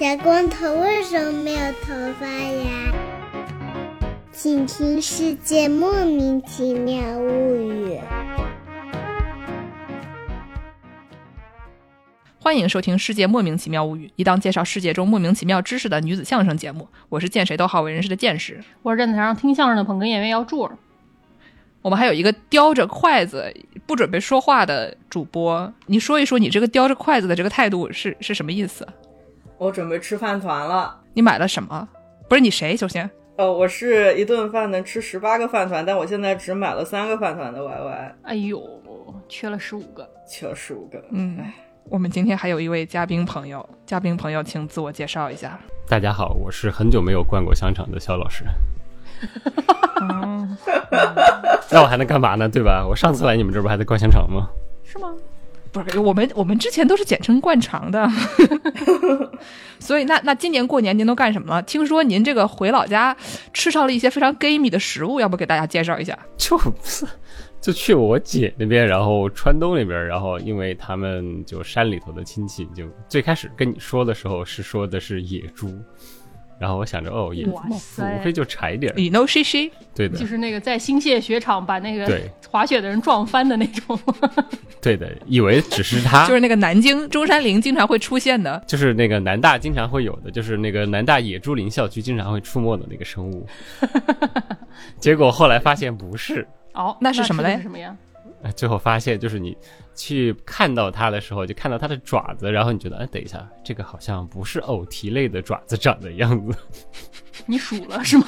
小光头为什么没有头发呀？请听《世界莫名其妙物语》。欢迎收听《世界莫名其妙物语》，一档介绍世界中莫名其妙知识的女子相声节目。我是见谁都好为人师的见识。我是站台上听相声的捧哏演员姚柱儿。我们还有一个叼着筷子不准备说话的主播，你说一说你这个叼着筷子的这个态度是是什么意思？我准备吃饭团了。你买了什么？不是你谁？首先，呃，我是一顿饭能吃十八个饭团，但我现在只买了三个饭团的 YY，哎呦，缺了十五个。缺了十五个。嗯，我们今天还有一位嘉宾朋友，嘉宾朋友请自我介绍一下。大家好，我是很久没有灌过香肠的肖老师。嗯，那我还能干嘛呢？对吧？我上次来你们这儿不还在灌香肠吗？是吗？不是，我们我们之前都是简称灌肠的，所以那那今年过年您都干什么了？听说您这个回老家吃上了一些非常 gamey 的食物，要不给大家介绍一下？就是，就去我姐那边，然后川东那边，然后因为他们就山里头的亲戚，就最开始跟你说的时候是说的是野猪，然后我想着哦，野猪嘛，哇塞无非就柴点儿，你 know she she，对的就，是那个在新泻雪场把那个滑雪的人撞翻的那种。对的，以为只是他，就是那个南京中山陵经常会出现的。就是那个南大经常会有的，就是那个南大野猪林校区经常会出没的那个生物。结果后来发现不是，哦，那是什么嘞是什么呀？哎 最后发现就是你去看到它的时候，就看到它的爪子，然后你觉得，哎，等一下，这个好像不是偶蹄类的爪子长的样子，你数了是吗？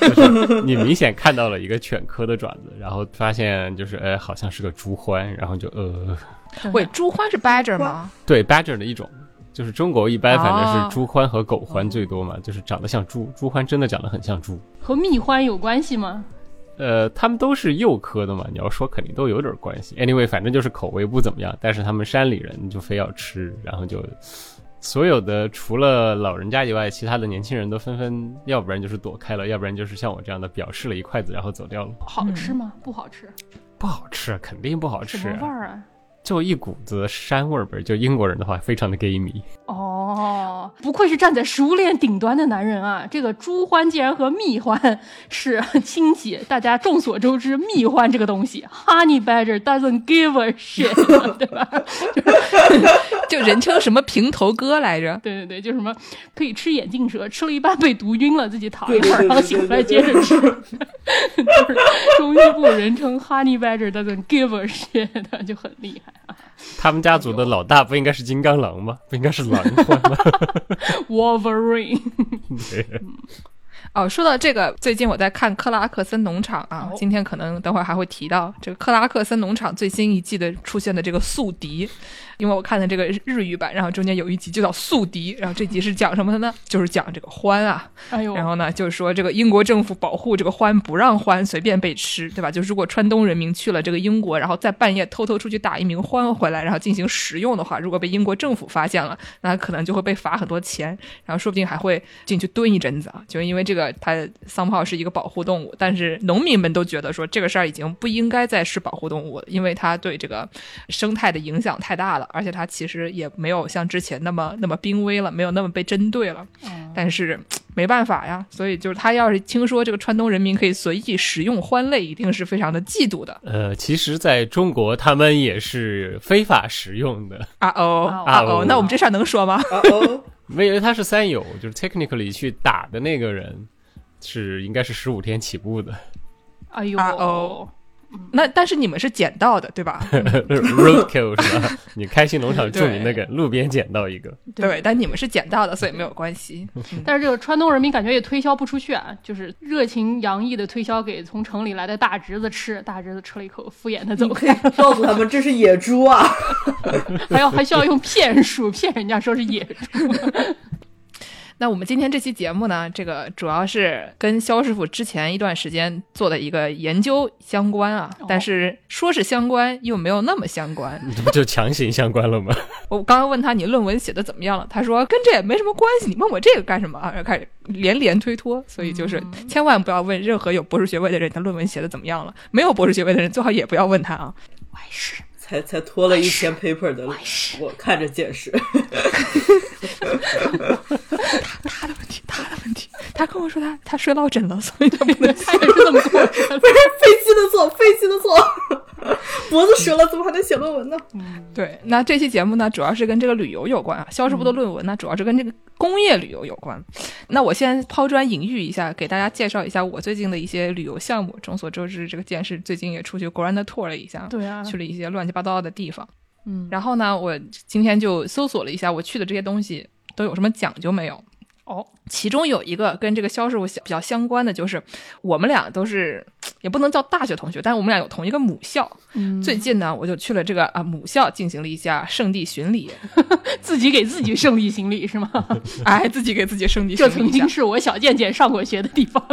就是你明显看到了一个犬科的爪子，然后发现就是，哎，好像是个猪獾，然后就呃，喂，猪獾是 badger 吗？对，badger 的一种。就是中国一般反正哦是猪獾和狗獾最多嘛，就是长得像猪，猪獾真的长得很像猪。和蜜獾有关系吗？呃，他们都是幼科的嘛，你要说肯定都有点关系。Anyway，反正就是口味不怎么样，但是他们山里人就非要吃，然后就所有的除了老人家以外，其他的年轻人都纷纷，要不然就是躲开了，要不然就是像我这样的表示了一筷子然后走掉了。好吃吗？不好吃。不好吃，肯定不好吃什，么味儿啊？就一股子膻味儿呗。就英国人的话，非常的 gamey。哦，不愧是站在食物链顶端的男人啊！这个猪獾竟然和蜜獾是亲戚，大家众所周知，蜜獾这个东西，Honey Badger doesn't give a shit，对吧？就 就人称什么平头哥来着？对对对，就什么可以吃眼镜蛇，吃了一半被毒晕了，自己躺一会儿，然后醒来接着吃。就是中医部人称 Honey Badger doesn't give a shit，就很厉害啊。他们家族的老大不应该是金刚狼吗？不应该是狼獾吗？Wolverine，对哦，说到这个，最近我在看克拉克森农场啊，哦今天可能等会儿还会提到这个克拉克森农场最新一季的出现的这个宿敌，因为我看的这个日语版，然后中间有一集就叫宿敌，然后这集是讲什么的呢？就是讲这个獾啊，哎呦，然后呢，就是说这个英国政府保护这个獾，不让獾随便被吃，对吧？就如果川东人民去了这个英国，然后在半夜偷偷出去打一名獾回来，然后进行食用的话，如果被英国政府发现了，那可能就会被罚很多钱，然后说不定还会进去蹲一阵子啊。就是因为这个，它桑炮是一个保护动物，但是农民们都觉得说这个事儿已经不应该再是保护动物了，因为它对这个生态的影响太大了，而且它其实也没有像之前那么那么濒危了，没有那么被针对了。但是没办法呀，所以就是他要是听说这个川东人民可以随意食用欢类，一定是非常的嫉妒的呃，其实在中国他们也是非法食用的。啊哦啊啊哦哦，那我们这事儿能说吗？啊哦，没以为他是三友，就是 technically 去打的那个人是应该是十五天起步的哎呦，啊哦那但是你们是捡到的，对吧？roadkill 是吧？你开心农场著名那个路边捡到一个，对，但你们是捡到的，所以没有关系。但是这个川东人民感觉也推销不出去啊，就是热情洋溢的推销给从城里来的大侄子吃，大侄子吃了一口，敷衍的走开，告诉他们这是野猪啊！还要还需要用骗术骗人家说是野猪。那我们今天这期节目呢，这个主要是跟肖师傅之前一段时间做的一个研究相关啊，但是说是相关，又没有那么相关。你 这不就强行相关了吗？我刚刚问他你论文写的怎么样了，他说跟这也没什么关系，你问我这个干什么啊？然后开始连连推脱，所以就是千万不要问任何有博士学位的人他论文写的怎么样了，没有博士学位的人最好也不要问他啊。我也是，才才拖了一篇 paper 的我看着见识。他跟我说他他睡落枕了，所以他不能 他也是这么过去的。不是飞机的错，飞机的错，脖子折了怎么还能写论文呢？对，那这期节目呢，主要是跟这个旅游有关啊。肖师傅的论文呢，主要是跟这个工业旅游有关。那我先抛砖引玉一下，给大家介绍一下我最近的一些旅游项目。众所周知，这个剑士最近也出去 Grand Tour 了一下，对啊，去了一些乱七八糟的地方。嗯，然后呢，我今天就搜索了一下，我去的这些东西都有什么讲究没有？哦，其中有一个跟这个肖师傅比较相关的，就是我们俩都是也不能叫大学同学，但是我们俩有同一个母校。嗯最近呢，我就去了这个啊母校进行了一下圣地巡礼，自己给自己圣地行礼是吗？哎，自己给自己圣地巡礼这曾经。是我小贱贱上过学的地方，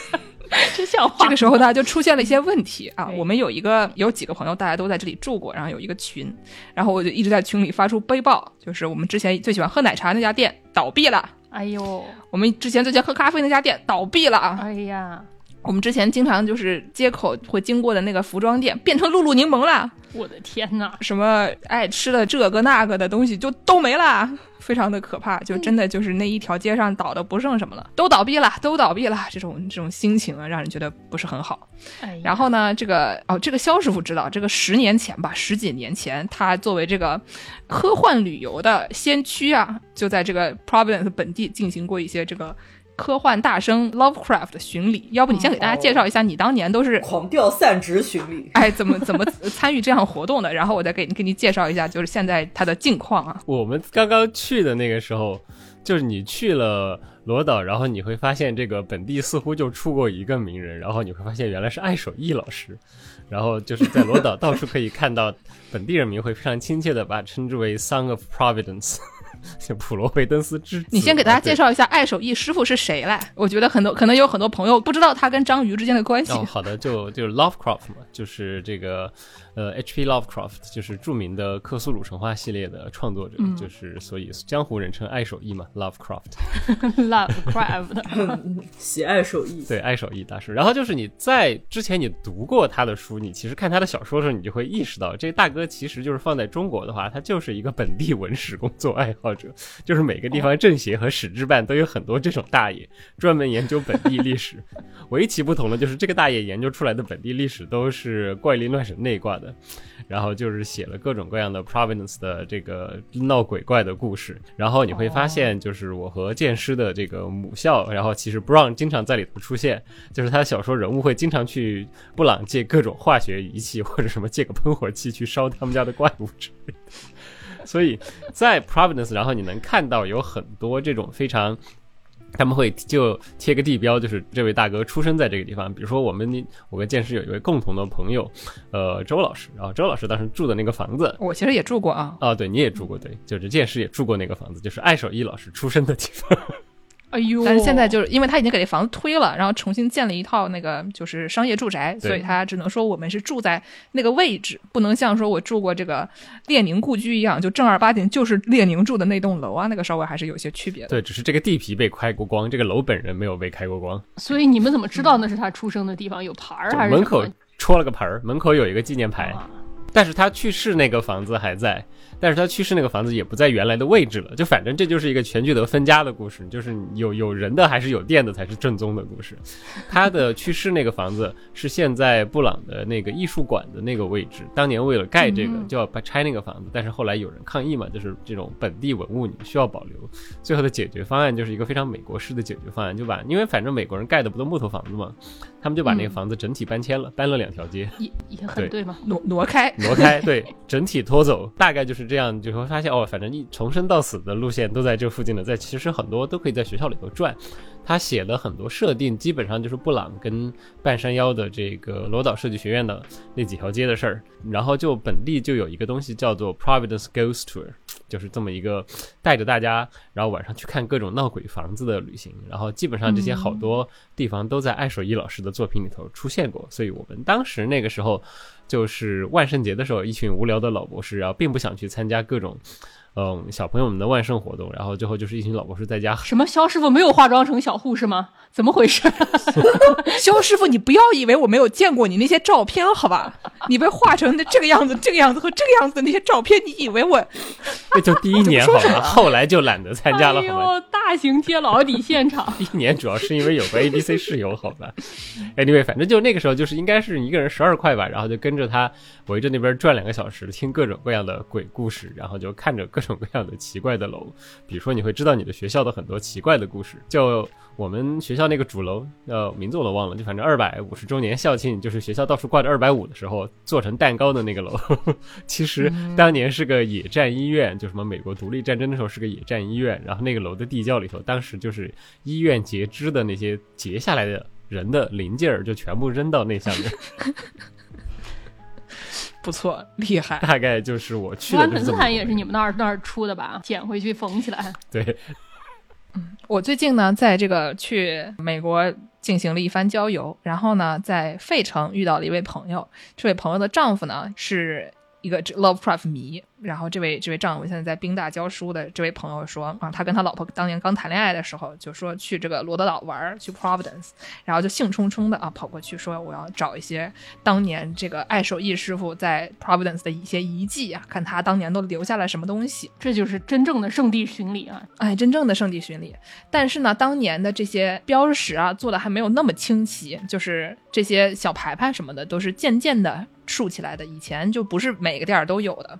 真像话。这个时候呢，就出现了一些问题啊。哎我们有一个有几个朋友，大家都在这里住过，然后有一个群，然后我就一直在群里发出悲报，就是我们之前最喜欢喝奶茶那家店倒闭了，哎呦，我们之前最近喝咖啡那家店倒闭了啊。哎呀，我们之前经常就是街口会经过的那个服装店变成露露柠檬了，我的天哪！什么爱吃的这个那个的东西就都没了，非常的可怕，就真的就是那一条街上倒的不剩什么了，都倒闭了，都倒闭了，这种这种心情啊，让人觉得不是很好。哎，然后呢，这个哦，这个肖师傅知道，这个十年前吧，十几年前，他作为这个科幻旅游的先驱啊，就在这个 Providence 本地进行过一些这个科幻大生 Lovecraft 的巡礼。要不你先给大家介绍一下，你当年都是狂掉散值巡礼，哎怎么怎么参与这样活动的？然后我再给你给你介绍一下，就是现在他的近况啊。我们刚刚去的那个时候，就是你去了罗岛，然后你会发现这个本地似乎就出过一个名人，然后你会发现原来是艾守义老师，然后就是在罗岛到处可以看到本地人民会非常亲切的把称之为 Son of Providence，就普罗维登斯之子。你先给大家介。绍一下爱手艺师傅是谁来？我觉得很多可能有很多朋友不知道他跟章鱼之间的关系。哦，好的，就就是 Lovecraft 嘛，就是这个呃 H.P. Lovecraft，就是著名的克苏鲁神话系列的创作者，嗯就是所以江湖人称爱手艺嘛，Lovecraft。Lovecraft，喜爱手艺。对，爱手艺大师。然后就是你在之前你读过他的书，你其实看他的小说的时候，你就会意识到，这大哥其实就是放在中国的话，他就是一个本地文史工作爱好者，就是每个地方政协和史志办都有很多这种大爷，专门研究本地历史。唯其不同的就是这个大爷研究出来的本地历史都是怪力乱神那一挂的，然后就是写了各种各样的 Providence 的这个闹鬼怪的故事。然后你会发现，就是我和剑师的这个母校，然后其实 Brown 经常在里头出现，就是他的小说人物会经常去布朗借各种化学仪器或者什么借个喷火器去烧他们家的怪物之类的。所以在 Providence，然后你能看到有很多这种非常。他们会就贴个地标，就是这位大哥出生在这个地方。比如说，我们我跟剑师有一位共同的朋友，呃，周老师。然后周老师当时住的那个房子，我其实也住过啊，啊，对，你也住过，对，就是剑师也住过那个房子，就是艾守义老师出生的地方。哎呦！但是现在就是因为他已经给这房子推了，然后重新建了一套那个就是商业住宅，所以他只能说我们是住在那个位置，不能像说我住过这个列宁故居一样，就正儿八经就是列宁住的那栋楼啊，那个稍微还是有些区别的。对，只是这个地皮被开过光，这个楼本人没有被开过光。所以你们怎么知道那是他出生的地方？有牌儿还是门口戳了个牌儿，门口有一个纪念牌，啊但是他去世那个房子还在，但是他去世那个房子也不在原来的位置了。就反正这就是一个全聚德分家的故事，就是有有人的还是有店的才是正宗的故事。他的去世那个房子是现在布朗的那个艺术馆的那个位置，当年为了盖这个嗯就要把拆那个房子，但是后来有人抗议嘛，就是这种本地文物你们需要保留。最后的解决方案就是一个非常美国式的解决方案，就把因为反正美国人盖的不都木头房子嘛，他们就把那个嗯房子整体搬迁了，搬了两条街。也也很对对嘛。挪挪开，挪开，对，整体拖走，大概就是这样，就会发现哦，反正一从生到死的路线都在这附近的，在其实很多都可以在学校里头转。他写了很多设定，基本上就是布朗跟半山腰的这个罗岛设计学院的那几条街的事儿。然后就本地就有一个东西叫做 Providence Ghost Tour，就是这么一个带着大家，然后晚上去看各种闹鬼房子的旅行。然后基本上这些好多地方都在艾守一老师的作品里头出现过，所以我们当时那个时候就是万圣节的时候，一群无聊的老博士，然后并不想去参加各种。嗯小朋友们的万圣活动，然后最后就是一群老博士在家什么肖师傅没有化妆成小护士吗？怎么回事？肖师傅，你不要以为我没有见过你那些照片，好吧？你被画成的这个样子、这个样子和这个样子的那些照片，你以为我那 就第一年好吧，后来就懒得参加了哎好吧。呦，大型贴老底现场，第一年主要是因为有个 A B C 室友，好吧。Anyway，反正就那个时候就是应该是一个人十二块吧，然后就跟着他围着那边转两个小时，听各种各样的鬼故事，然后就看着各种各样的奇怪的楼。比如说你会知道你的学校的很多奇怪的故事，就我们学校那个主楼，呃，名字我都忘了，就反正二百五十周年校庆，就是学校到处挂着二百五的时候做成蛋糕的那个楼，其实当年是个野战医院，就什么美国独立战争的时候是个野战医院，然后那个楼的地窖里头，当时就是医院截肢的那些截下来的人的零件儿，就全部扔到那下面，不错厉害？大概就是我去斯坦也是你们那儿那儿出的吧？捡回去缝起来。对，嗯我最近呢，在这个去美国进行了一番郊游，然后呢，在费城遇到了一位朋友，这位朋友的丈夫呢是一个 Lovecraft 迷，然后这位这位丈夫现在在宾大教书的这位朋友说啊，他跟他老婆当年刚谈恋爱的时候，就说去这个罗德岛玩儿，去 Providence，然后就兴冲冲的啊跑过去说我要找一些当年这个爱手艺师傅在 Providence 的一些遗迹啊，看他当年都留下了什么东西。这就是真正的圣地巡礼啊！哎，真正的圣地巡礼。但是呢，当年的这些标识啊，做的还没有那么清晰，就是这些小牌牌什么的，都是渐渐的竖起来的。以前就不是每个店儿都有的。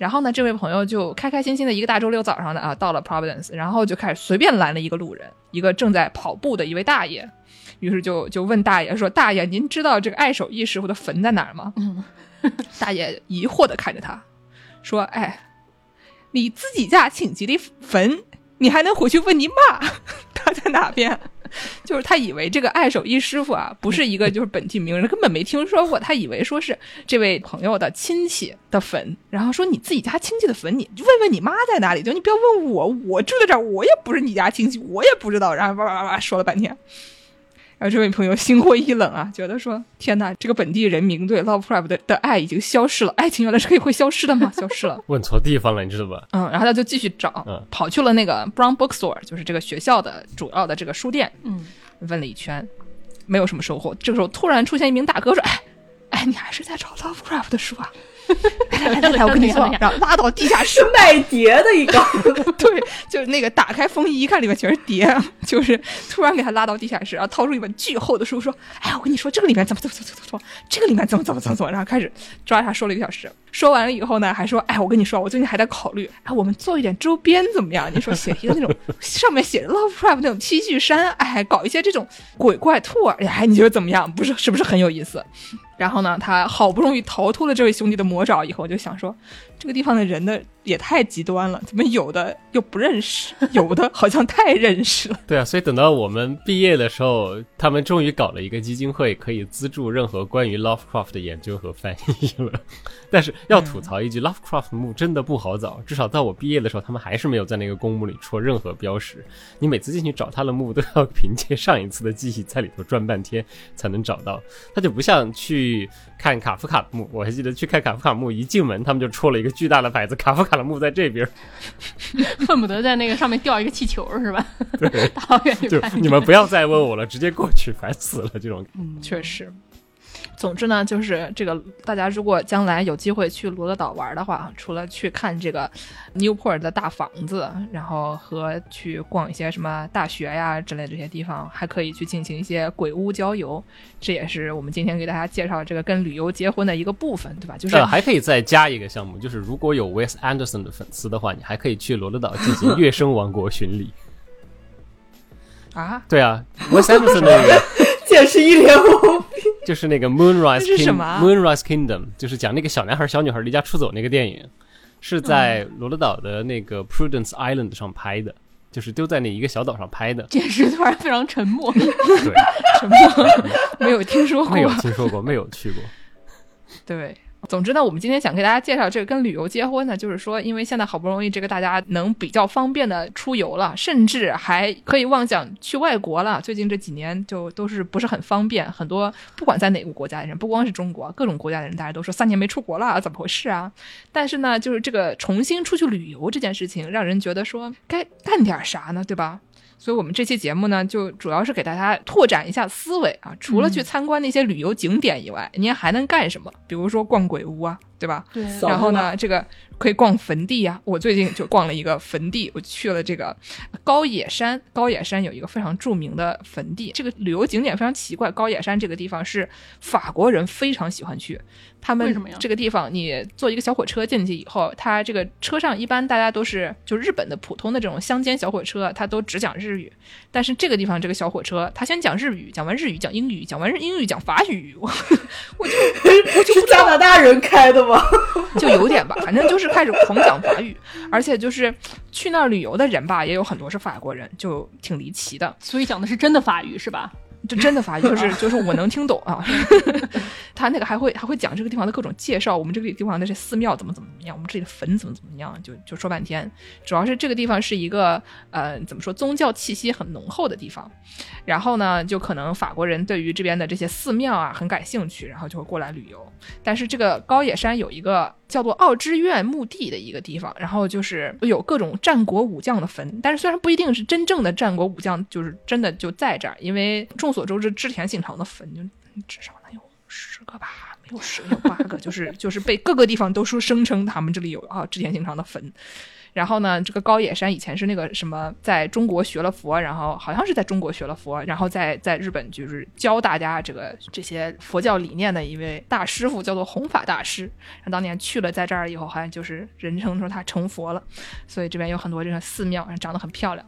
然后呢，这位朋友就开开心心的一个大周六早上的啊，到了 Providence，然后就开始随便拦了一个路人，一个正在跑步的一位大爷，于是就就问大爷说：“大爷，您知道这个爱手艺师傅的坟在哪儿吗？” 大爷疑惑的看着他，说：“哎，你自己家请吉利坟，你还能回去问你妈他在哪边？就是他以为这个爱手艺师傅啊，不是一个就是本地名人，根本没听说过。他以为说是这位朋友的亲戚的坟，然后说你自己家亲戚的坟，你就问问你妈在哪里，就你不要问我，我住在这儿，我也不是你家亲戚，我也不知道。然后叭叭叭叭说了半天。然后这位朋友心灰意冷啊，觉得说：“天哪，这个本地人民对 Lovecraft 的的爱已经消失了，爱情原来是可以会消失的吗？消失了。”问错地方了，你知道吧？嗯，然后他就继续找，嗯跑去了那个 Brown Bookstore，就是这个学校的主要的这个书店，嗯，问了一圈，没有什么收获。这个时候突然出现一名大哥说：“哎，哎，你还是在找 Lovecraft 的书啊？来来来来，我跟你说，然后拉到地下室是，卖碟的一个，对，就是那个打开风衣一看，里面全是碟，就是突然给他拉到地下室，然后掏出一本巨厚的书，说：“哎，我跟你说，这个里面怎么怎么怎么怎么怎么，这个里面怎么怎么怎么怎么。”然后开始抓他说了一个小时，说完了以后呢，还说：“哎，我跟你说，我最近还在考虑，哎，我们做一点周边怎么样？你说写 一个那种上面写着 Lovecraft 那种 T 恤衫，哎，搞一些这种鬼怪兔儿，哎，你觉得怎么样？不是是不是很有意思？”然后呢，他好不容易逃脱了这位兄弟的魔爪以后，就想说，这个地方的人的也太极端了，怎么有的又不认识，有的好像太认识了。对啊，所以等到我们毕业的时候，他们终于搞了一个基金会，可以资助任何关于 Lovecraft 的研究和翻译了。但是要吐槽一句、l o v e c r a f t 墓真的不好找，至少到我毕业的时候，他们还是没有在那个公墓里戳任何标识。你每次进去找他的墓，都要凭借上一次的记忆在里头转半天才能找到。他就不像去看卡夫卡的墓，我还记得去看卡夫卡墓，一进门他们就戳了一个巨大的牌子，卡夫卡的墓在这边。恨不得在那个上面吊一个气球是吧？对，大老远就你们不要再问我了，直接过去，烦死了这种。确实。总之呢，就是这个，大家如果将来有机会去罗德岛玩的话，除了去看这个 Newport 的大房子，然后和去逛一些什么大学呀之类的这些地方，还可以去进行一些鬼屋郊游。这也是我们今天给大家介绍这个跟旅游结婚的一个部分，对吧？就是、呃，还可以再加一个项目，就是如果有 Wes Anderson 的粉丝的话，你还可以去罗德岛进行 月升王国巡礼。啊，对啊，Wes Anderson 的那个解释一脸懵逼。就是那个 Moonrise Kingdom，Moonrise Kingdom 就是讲那个小男孩小女孩离家出走那个电影，是在罗德岛的那个 Prudence Island 上拍的，就是丢在那一个小岛上拍的。简直突然非常沉默。对，沉默没有听说过？没有听说过，没有去过。对，总之呢，我们今天想给大家介绍这个跟旅游结婚呢，就是说，因为现在好不容易这个大家能比较方便的出游了，甚至还可以妄想去外国了。最近这几年就都是不是很方便，很多不管在哪个国家的人，不光是中国，各种国家的人，大家都说三年没出国了，怎么回事啊？但是呢，就是这个重新出去旅游这件事情，让人觉得说该干点啥呢，对吧？所以我们这期节目呢，就主要是给大家拓展一下思维啊。除了去参观那些旅游景点以外，您还能干什么？比如说逛鬼屋啊，对吧？对，然后呢，这个可以逛坟地呀、我最近就逛了一个坟地，我去了这个高野山。高野山有一个非常著名的坟地，这个旅游景点非常奇怪。高野山这个地方是法国人非常喜欢去，他们这个地方你坐一个小火车进去以后，它这个车上一般大家都是就日本的普通的这种乡间小火车，它都只讲日语。但是这个地方这个小火车，它先讲日语，讲完日语讲英语，讲完英语讲法语，我我就我就 是加拿大人开的吗？就有点吧，反正就是开始狂讲法语，而且就是去那儿旅游的人吧，也有很多是法国人，就挺离奇的。所以讲的是真的法语是吧？就真的法语，就是就是我能听懂啊。他那个还会还会讲这个地方的各种介绍，我们这个地方的这寺庙怎么怎么样，我们这里的坟怎么怎么样，就就说半天。主要是这个地方是一个呃怎么说宗教气息很浓厚的地方，然后呢，就可能法国人对于这边的这些寺庙啊很感兴趣，然后就会过来旅游。但是这个高野山有一个叫做奥之院墓地的一个地方，然后就是有各种战国武将的坟，但是虽然不一定是真正的战国武将，就是真的就在这儿，因为众所周知织田信长的坟就至少能有十个吧。没有十个，有八个，就是就是被各个地方都说声称他们这里有啊织田信长的坟，然后呢，这个高野山以前是那个什么，在中国学了佛，然后好像是在中国学了佛，然后在在日本就是教大家这个这些佛教理念的一位大师傅，叫做弘法大师。他当年去了，在这儿以后，好像就是人称说他成佛了，所以这边有很多这个寺庙，长得很漂亮。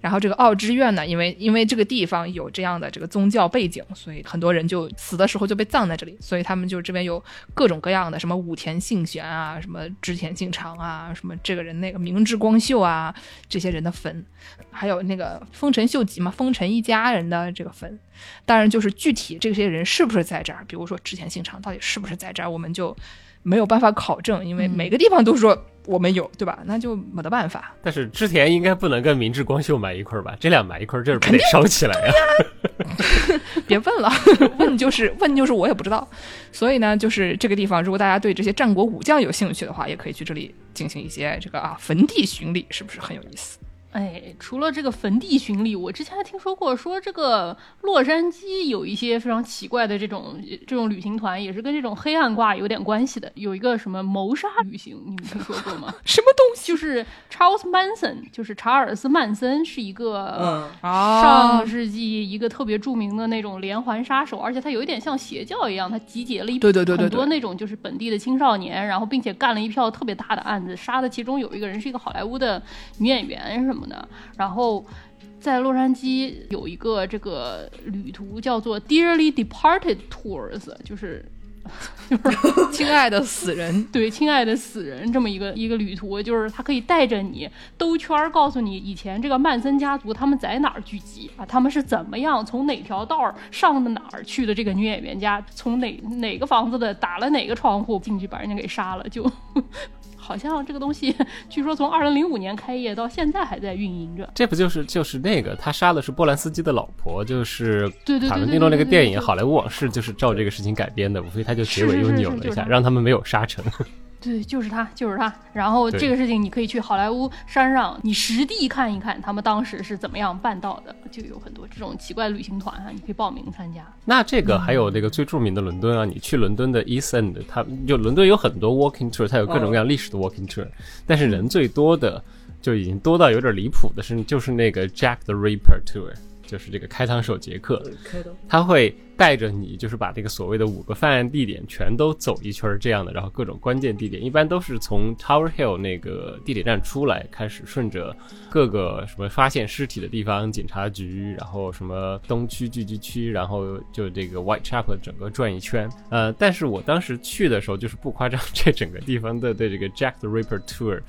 然后这个奥之院呢，因为因为这个地方有这样的这个宗教背景，所以很多人就死的时候就被葬在这里，所以他们就这边有各种各样的什么武田信玄啊，什么织田信长啊，什么这个人那个明智光秀啊，这些人的坟，还有那个丰臣秀吉嘛，丰臣一家人的这个坟。当然，就是具体这些人是不是在这儿，比如说织田信长到底是不是在这儿，我们就没有办法考证，因为每个地方都说我们有，对吧？那就没得办法。但是织田应该不能跟明治光秀埋一块儿吧？这俩埋一块儿，这不得烧起来呀、别问了，问就是问就是我也不知道。所以呢，就是这个地方，如果大家对这些战国武将有兴趣的话，也可以去这里进行一些这个啊坟地巡礼，是不是很有意思？哎，除了这个坟地巡礼，我之前还听说过，说这个洛杉矶有一些非常奇怪的这种这种旅行团，也是跟这种黑暗挂有点关系的。有一个什么谋杀旅行，你们听说过吗？什么东西？就是 Charles Manson，就是查尔斯曼森，是一个上个世纪一个特别著名的那种连环杀手，而且他有一点像邪教一样，他集结了一对对对对很多那种就是本地的青少年，然后并且干了一票特别大的案子，杀的其中有一个人是一个好莱坞的女演员什么的，然后。在洛杉矶有一个这个旅途叫做 Dearly Departed Tours，就是 就是亲爱的死人，对，亲爱的死人这么一个一个旅途，就是他可以带着你兜圈儿，告诉你以前这个曼森家族他们在哪儿聚集啊，他们是怎么样从哪条道儿上的哪儿去的这个女演员家，从哪哪个房子的打了哪个窗户进去把人家给杀了，就好像这个东西 据说从二零零五年开业到现在还在运营着。这不就是就是那个他杀的是波兰斯基的老婆，就是对对对塔伦蒂诺那个电影《好莱坞往事》就是照这个事情改编的，无非他就结尾又扭了一下，让他们没有杀成。对，就是他，就是他。然后这个事情，你可以去好莱坞山上，你实地看一看他们当时是怎么样办到的。就有很多这种奇怪的旅行团啊，你可以报名参加。那这个还有那个最著名的伦敦啊，你去伦敦的 East End，它就伦敦有很多 walking tour，它有各种各样历史的 walking tour，、但是人最多的就已经多到有点离谱的是，就是那个 Jack the Ripper tour，就是这个开膛手杰克，他会带着你，就是把这个所谓的五个犯案地点全都走一圈儿这样的，然后各种关键地点，一般都是从 Tower Hill 那个地铁站出来，开始顺着各个什么发现尸体的地方，警察局，然后什么东区聚集区，然后就这个 Whitechapel 整个转一圈。呃，但是我当时去的时候，就是不夸张，这整个地方的对这个 Jack the Ripper Tour。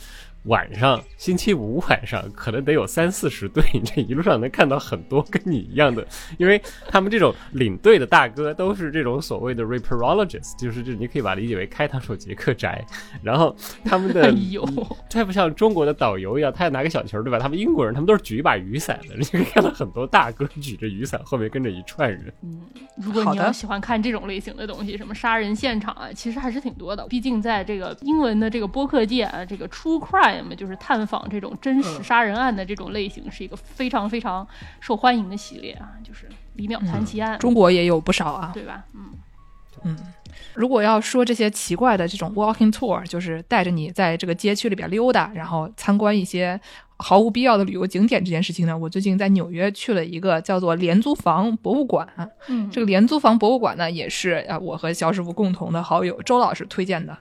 晚上，星期五晚上可能得有三四十队，你这一路上能看到很多跟你一样的，因为他们这种领队的大哥都是这种所谓的 reparologist，就是这你可以把它理解为开膛手杰克宅，然后他们的 哎呦，太不像中国的导游一样，他要拿个小球，对吧？他们英国人他们都是举一把雨伞的，你可以看到很多大哥举着雨伞，后面跟着一串人。嗯如果你要喜欢看这种类型的东西，什么杀人现场啊，其实还是挺多的。毕竟在这个英文的这个播客界啊，这个 true crime 就是探访这种真实杀人案的这种类型，是一个非常非常受欢迎的系列啊，就是李淼传奇案，中国也有不少啊。对吧？嗯，嗯，如果要说这些奇怪的这种 walking tour，就是带着你在这个街区里边溜达，然后参观一些毫无必要的旅游景点这件事情呢，我最近在纽约去了一个叫做廉租房博物馆。嗯这个廉租房博物馆呢，也是呃我和肖师傅共同的好友周老师推荐的。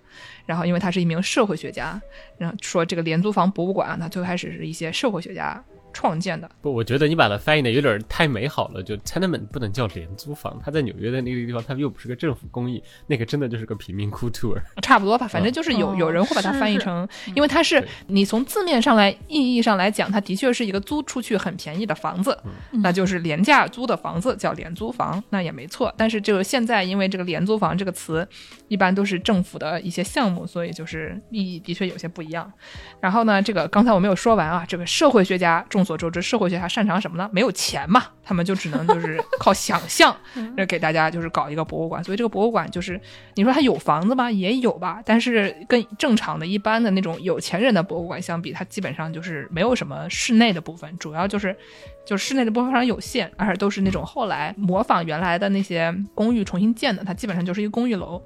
然后，因为他是一名社会学家，然后说这个廉租房博物馆他，最开始是一些社会学家创建的。不，我觉得你把它翻译的有点太美好了，就 tenement 不能叫廉租房，它在纽约的那个地方，它又不是个政府公益，那个真的就是个贫民窟 tour。差不多吧，反正就是有、哦有人会把它翻译成，因为它是对你从字面上来意义上来讲，它的确是一个租出去很便宜的房子，那就是廉价租的房子叫廉租房，那也没错。但是这个现在因为这个廉租房这个词，一般都是政府的一些项目，所以就是意义的确有些不一样。然后呢，这个刚才我没有说完啊，这个社会学家众所周知，社会学家擅长什么呢？没有钱嘛，他们就只能就是 靠想象，那给大家就是搞一个博物馆。所以这个博物馆就是你说它有房子吗？也有吧，但是跟正常的一般的那种有钱人的博物馆相比，它基本上就是没有什么室内的部分，主要就是就室内的部分非常有限，而且都是那种后来模仿原来的那些公寓重新建的，它基本上就是一个公寓楼。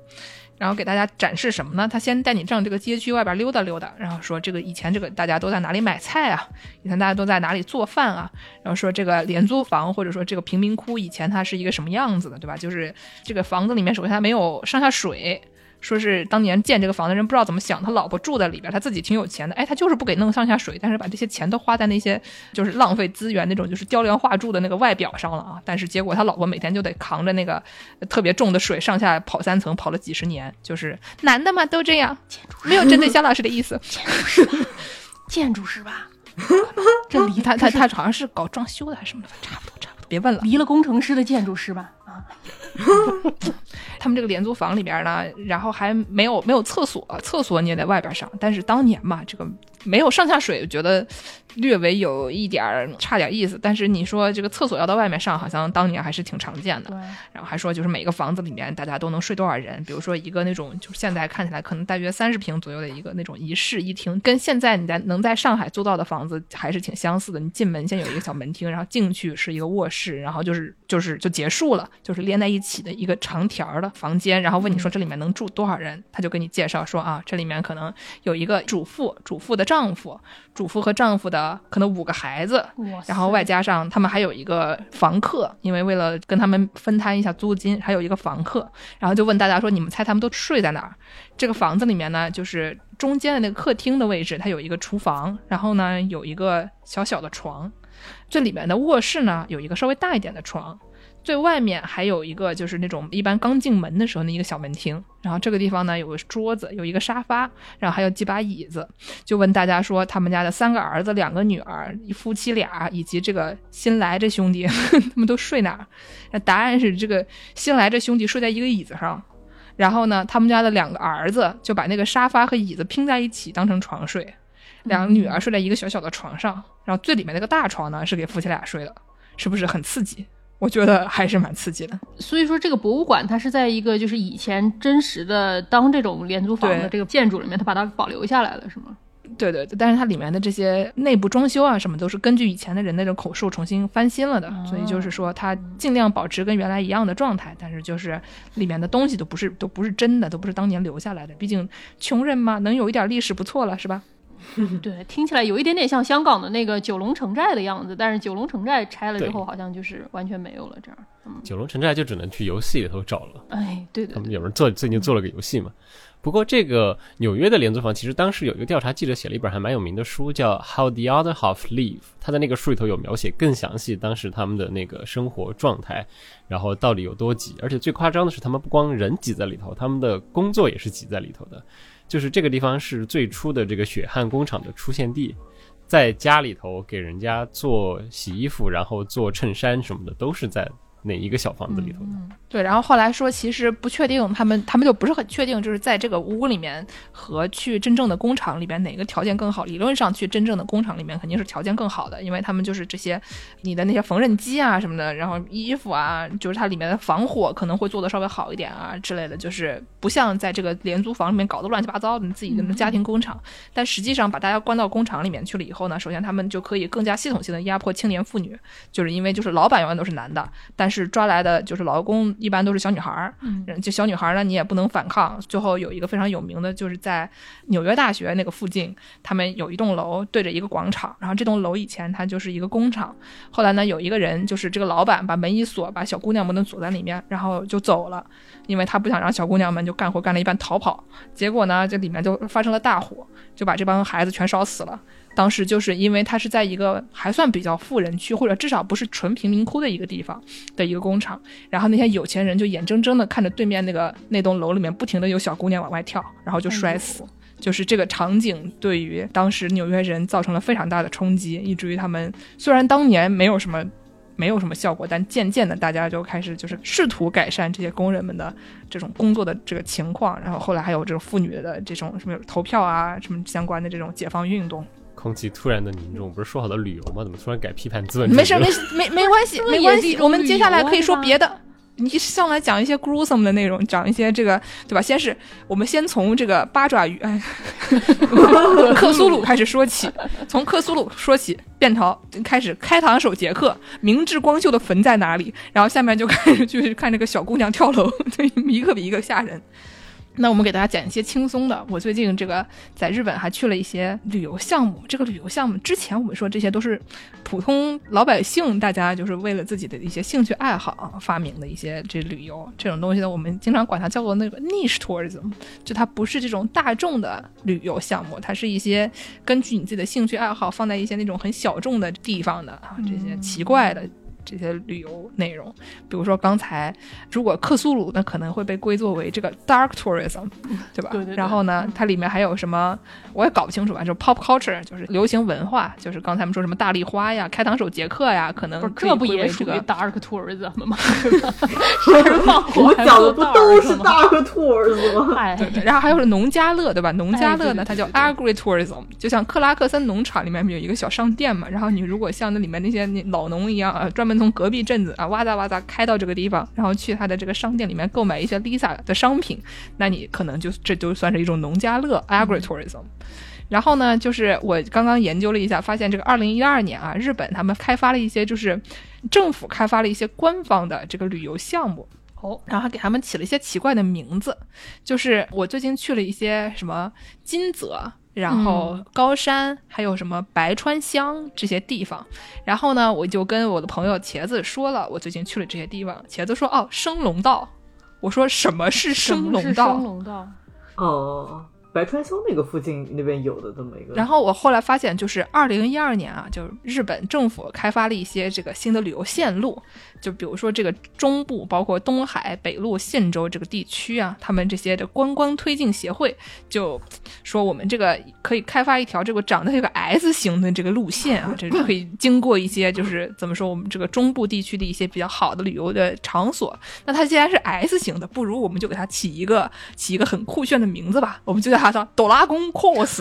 然后给大家展示什么呢？他先带你上这个街区外边溜达溜达，然后说这个以前这个大家都在哪里买菜啊？以前大家都在哪里做饭啊？然后说这个廉租房或者说这个贫民窟以前它是一个什么样子的，对吧？就是这个房子里面首先它没有上下水。说是当年建这个房的人不知道怎么想，他老婆住在里边，他自己挺有钱的，哎，他就是不给弄上下水，但是把这些钱都花在那些就是浪费资源那种就是雕梁画柱的那个外表上了啊。但是结果他老婆每天就得扛着那个特别重的水上下跑三层，跑了几十年，就是男的嘛都这样，没有针对肖老师的意思。建筑师吧，这离他他他好像是搞装修的还是什么的，差不多差不多，别问了。离了工程师的建筑师吧，他们这个廉租房里边呢，然后还没有没有厕所，厕所你也在外边上。但是当年嘛，这个没有上下水，觉得略微有一点儿差点意思。但是你说这个厕所要到外面上，好像当年还是挺常见的。对，然后还说就是每个房子里面大家都能睡多少人，比如说一个那种就是现在看起来可能大约三十平左右的一个那种一室一厅，跟现在你在能在上海租到的房子还是挺相似的。你进门先有一个小门厅，然后进去是一个卧室，然后就是就是就结束了，就是连在一起的一个长条儿的房间。然后问你说这里面能住多少人，他就给你介绍说啊，这里面可能有一个主妇、主妇的丈夫、主妇和丈夫的可能五个孩子，然后外加上他们还有一个房客，因为为了跟他们分摊一下租金，还有一个房客，然后就问大家说，你们猜他们都睡在哪儿？这个房子里面呢，就是中间的那个客厅的位置，它有一个厨房，然后呢有一个小小的床，这里面的卧室呢有一个稍微大一点的床。最外面还有一个，就是那种一般刚进门的时候的一个小门厅，然后这个地方呢有个桌子，有一个沙发，然后还有几把椅子，就问大家说，他们家的三个儿子、两个女儿，一夫妻俩，以及这个新来这兄弟，他们都睡哪儿？那答案是这个新来这兄弟睡在一个椅子上，然后呢，他们家的两个儿子就把那个沙发和椅子拼在一起当成床睡，两个女儿睡在一个小小的床上，然后最里面那个大床呢是给夫妻俩睡的，是不是很刺激？我觉得还是蛮刺激的。所以说，这个博物馆它是在一个就是以前真实的当这种廉租房的这个建筑里面，它把它保留下来了，是吗？对对对，但是它里面的这些内部装修啊什么都是根据以前的人那种口述重新翻新了的，所以就是说它尽量保持跟原来一样的状态，但是就是里面的东西都不是都不是真的，都不是当年留下来的，毕竟穷人嘛，能有一点历史不错了，是吧？对，听起来有一点点像香港的那个九龙城寨的样子，但是九龙城寨拆了之后，好像就是完全没有了这样。嗯，九龙城寨就只能去游戏里头找了。哎，对对对，他们有人做最近做了个游戏嘛。不过这个纽约的廉租房，其实当时有一个调查记者写了一本还蛮有名的书，叫《How the Other Half Live》。他在那个书里头有描写更详细当时他们的那个生活状态，然后到底有多挤。而且最夸张的是，他们不光人挤在里头，他们的工作也是挤在里头的。就是这个地方是最初的这个血汗工厂的出现地，在家里头给人家做洗衣服，然后做衬衫什么的，都是在哪一个小房子里头的。对，然后后来说，其实不确定，他们他们就不是很确定，就是在这个屋里面和去真正的工厂里边哪个条件更好。理论上去真正的工厂里面肯定是条件更好的，因为他们就是这些你的那些缝纫机啊什么的，然后衣服啊，就是它里面的防火可能会做的稍微好一点啊之类的，就是不像在这个廉租房里面搞得乱七八糟的你自己的家庭工厂。但实际上把大家关到工厂里面去了以后呢，首先他们就可以更加系统性的压迫青年妇女，就是因为就是老板永远都是男的，但是抓来的就是劳工一般都是小女孩儿，嗯就小女孩儿呢你也不能反抗。最后有一个非常有名的，就是在纽约大学那个附近，他们有一栋楼对着一个广场，然后这栋楼以前它就是一个工厂，后来呢有一个人就是这个老板把门一锁，把小姑娘们都锁在里面，然后就走了，因为他不想让小姑娘们就干活干了一半逃跑，结果呢这里面就发生了大火，就把这帮孩子全烧死了。当时就是因为他是在一个还算比较富人区，或者至少不是纯贫民窟的一个地方的一个工厂，然后那些有钱人就眼睁睁的看着对面那个那栋楼里面不停的有小姑娘往外跳，然后就摔死。就是这个场景对于当时纽约人造成了非常大的冲击，以至于他们虽然当年没有什么没有什么效果，但渐渐的大家就开始就是试图改善这些工人们的这种工作的这个情况，然后后来还有这种妇女的这种什么投票啊什么相关的这种解放运动。空气突然的凝重，不是说好的旅游吗？怎么突然改批判资本主义？没事，没事没没关系，没关系。我们接下来可以说别的。你上来讲一些 gruesome 的内容，讲一些这个，对吧？先是我们先从这个八爪鱼，哎，克苏鲁开始说起，从克苏鲁说起，便朝开始开膛手杰克，明智光秀的坟在哪里？然后下面就开始去看这个小姑娘跳楼，对，一个比一个吓人。那我们给大家讲一些轻松的。我最近这个在日本还去了一些旅游项目。这个旅游项目之前我们说这些都是普通老百姓，大家就是为了自己的一些兴趣爱好啊发明的一些这旅游这种东西呢，我们经常管它叫做那个 niche tourism，就它不是这种大众的旅游项目，它是一些根据你自己的兴趣爱好放在一些那种很小众的地方的啊这些奇怪的。这些旅游内容，比如说刚才，如果克苏鲁那可能会被归作为这个 dark tourism，对吧？对对对然后呢，它里面还有什么，我也搞不清楚啊，就是 pop culture，就是流行文化，就是刚才我们说什么大丽花呀、开膛手杰克呀，可能不是这不也属于归为这个 dark tourism 吗？是吧杀人放火我还讲的不都是 dark 吗？dark tours 吗？哎，对对，然后还有是农家乐，对吧？农家乐呢，哎它叫对对 agritourism，就像克拉克森农场里面有一个小商店嘛，然后你如果像那里面那些那老农一样啊，专门从隔壁镇子啊哇嗒哇嗒开到这个地方，然后去他的这个商店里面购买一些 Lisa 的商品，那你可能就这就算是一种农家乐 agritourism。然后呢，就是我刚刚研究了一下，发现这个二零一二年啊，日本他们开发了一些，就是政府开发了一些官方的这个旅游项目。哦，然后还给他们起了一些奇怪的名字，就是我最近去了一些什么金泽，然后高山，还有什么白川乡这些地方。然后呢，我就跟我的朋友茄子说了，我最近去了这些地方。茄子说：“哦，升龙道。”我说：“什么是什升龙道？”升龙道，哦，白川乡那个附近那边有的这么一个，然后我后来发现，就是二零一二年啊，就是日本政府开发了一些这个新的旅游线路，就比如说这个中部，包括东海、北陆、信州这个地区啊，他们这些的观光推进协会就说，我们这个可以开发一条这个长得这个 S 型的这个路线啊，这 个可以经过一些就是怎么说，我们这个中部地区的一些比较好的旅游的场所。那它既然是 S 型的，不如我们就给它起一个起一个很酷炫的名字吧，我们就叫它叫哆啦宫 cos。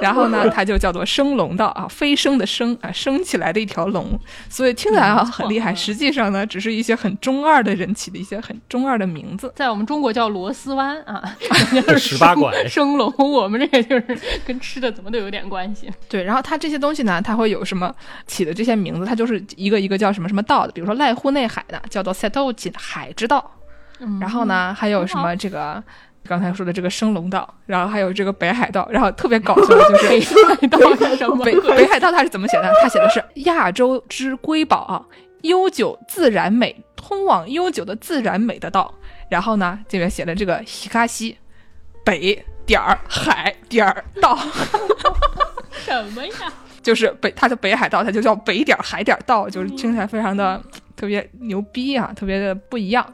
然后呢，它就叫做升龙道啊，飞升的升啊，升起来的一条龙，所以听起来啊嗯很厉害，实际上呢，只是一些很中二的人起的一些很中二的名字。在我们中国叫螺丝湾啊，十八拐升龙，我们这个就是跟吃的怎么都有点关系。对，然后它这些东西呢，它会有什么起的这些名字，它就是一个一个叫什么什么道的，比如说濑户内海的叫做 Setochi 海之道，嗯然后呢，还有什么这个。刚才说的这个升龙道，然后还有这个北海道，然后特别搞笑的就是北海道是什么北？北海道它是怎么写的？它写的是亚洲之瑰宝啊，悠久自然美，通往悠久的自然美的道。然后呢，这边写的这个西卡西北点儿海点儿道，什么呀？就是北它的北海道，它就叫北点儿海点儿道，就是听起来非常的。特特别牛逼啊，特别的不一样。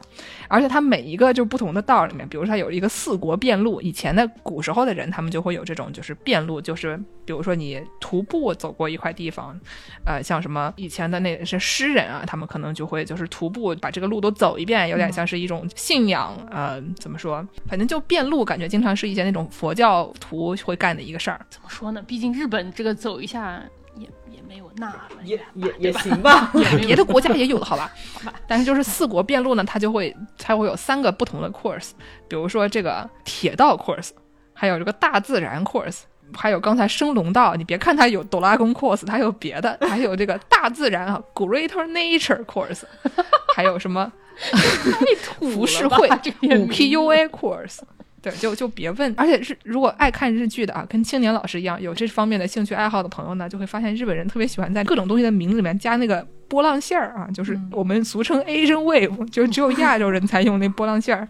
而且它每一个就不同的道里面，比如说它有一个四国遍路，以前的古时候的人，他们就会有这种就是遍路，就是比如说你徒步走过一块地方，呃，像什么以前的那些诗人啊，他们可能就会就是徒步把这个路都走一遍，有点像是一种信仰，呃，怎么说？反正就遍路，感觉经常是一些那种佛教徒会干的一个事儿。怎么说呢？毕竟日本这个走一下没有那么也也也行吧。别的国家也有的好吧？好吧。但是就是四国遍路呢，它就会它会有三个不同的 course，比如说这个铁道 course，还有这个大自然 course。还有刚才升龙道，你别看它有哆啦 A 梦 course，它有别的，还有这个大自然啊，Greater Nature course，还有什么浮世绘五 PUA course，对，就就别问。而且是如果爱看日剧的啊，跟青年老师一样有这方面的兴趣爱好的朋友呢，就会发现日本人特别喜欢在各种东西的名字里面加那个波浪线儿啊，就是我们俗称 Asian wave，就只有亚洲人才用那波浪线儿。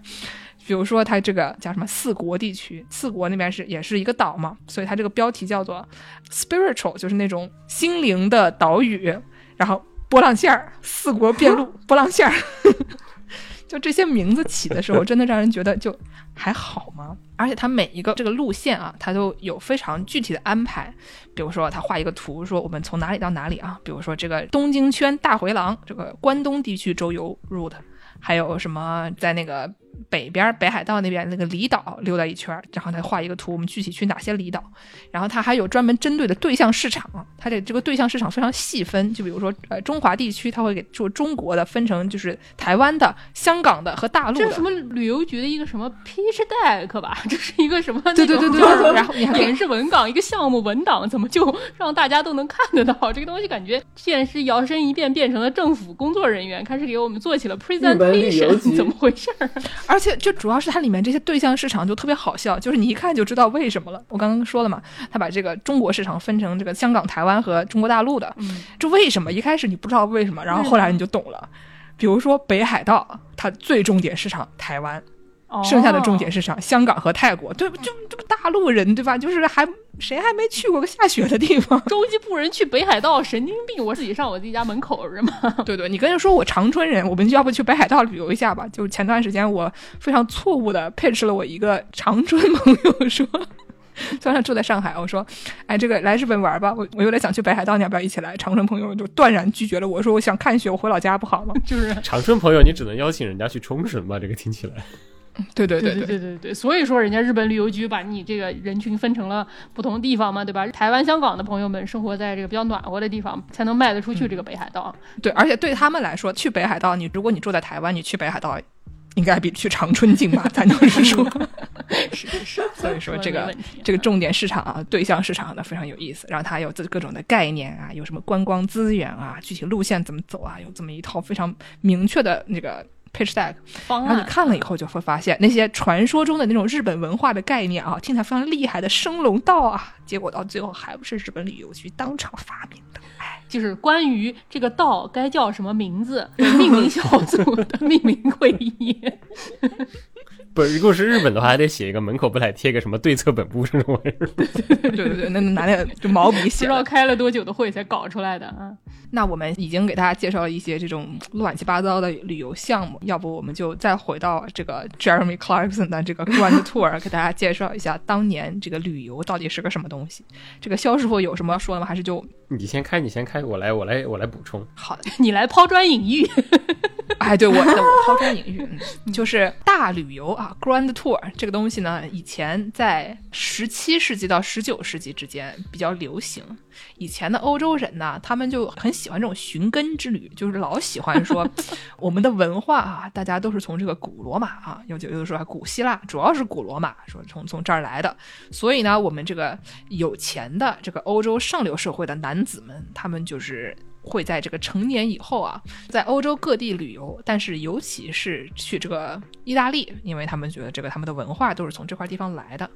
比如说，它这个叫什么四国地区，四国那边是也是一个岛嘛，所以它这个标题叫做 spiritual，就是那种心灵的岛屿。然后波浪线儿，四国遍路波浪线儿，就这些名字起的时候，真的让人觉得就还好吗？而且它每一个这个路线啊，它都有非常具体的安排。比如说，他画一个图，说我们从哪里到哪里啊？比如说这个东京圈大回廊，这个关东地区周游 route，还有什么在那个。北边北海道那边那个离岛溜达一圈，然后他画一个图，我们具体去哪些离岛。然后他还有专门针对的对象市场，他的这个对象市场非常细分。就比如说，呃，中华地区他会给做中国的分成，就是台湾的、香港的和大陆的。这是什么旅游局的一个什么 pitch deck 吧？这是一个什么？对对对对。然后你演示文档一个项目文档，怎么就让大家都能看得到？这个东西感觉现实摇身一变变成了政府工作人员，开始给我们做起了 presentation，怎么回事？而且就主要是它里面这些对象市场就特别好笑，就是你一看就知道为什么了。我刚刚说了嘛，他把这个中国市场分成这个香港、台湾和中国大陆的，这为什么？一开始你不知道为什么，然后后来你就懂了。比如说北海道，它最重点市场台湾。剩下的重点市场，香港和泰国，对不？就这不大陆人对吧？就是还谁还没去过个下雪的地方？洲际部人去北海道，神经病！我自己上我自己家门口是吗？对对，你跟人说我长春人，我们要不去北海道旅游一下吧？就前段时间我非常错误的配置了我一个长春朋友说，虽然他住在上海，我说，哎，这个来日本玩吧，我我有点想去北海道，你要不要一起来？长春朋友就断然拒绝了，我说我想看雪，我回老家不好吗？就是长春朋友，你只能邀请人家去冲绳吧？这个听起来。对对对对对对对，所以说人家日本旅游局把你这个人群分成了不同地方嘛，对吧？台湾、香港的朋友们生活在这个比较暖和的地方，才能卖得出去这个北海道。对，而且对他们来说，去北海道，你如果你住在台湾，你去北海道应该比去长春近吧？咱就是说，是是是。所以说这个这个重点市场啊，对象市场呢非常有意思，然后它有这各种的概念啊，有什么观光资源啊，具体路线怎么走啊，有这么一套非常明确的那个。Pitch deck，然后你看了以后就会发现那些传说中的那种日本文化的概念啊，听起来非常厉害的升龙道啊，结果到最后还不是日本旅游局当场发明的。哎，就是关于这个道该叫什么名字，命名小组的命名会议。不，如果是日本的话，还得写一个门口不来贴个什么对策本部这种玩意儿。对对对，那拿点就毛笔写。不知道开了多久的会才搞出来的啊。那我们已经给大家介绍了一些这种乱七八糟的旅游项目，要不我们就再回到这个 Jeremy Clarkson 的这个 Grand Tour，给大家介绍一下当年这个旅游到底是个什么东西。这个肖师傅有什么要说的吗？还是就你先开，你先开，我来，我来，我来补充。好的，你来抛砖引玉。哎，对我，我 抛砖引玉，就是大旅游啊，Grand Tour 这个东西呢，以前在十七世纪到十九世纪之间比较流行。以前的欧洲人呢，他们就很喜欢这种寻根之旅，就是老喜欢说 我们的文化啊，大家都是从这个古罗马啊，有就有的说古希腊，主要是古罗马，说从从这儿来的。所以呢，我们这个有钱的这个欧洲上流社会的男子们，他们就是。会在这个成年以后啊，在欧洲各地旅游，但是尤其是去这个意大利，因为他们觉得这个他们的文化都是从这块地方来的。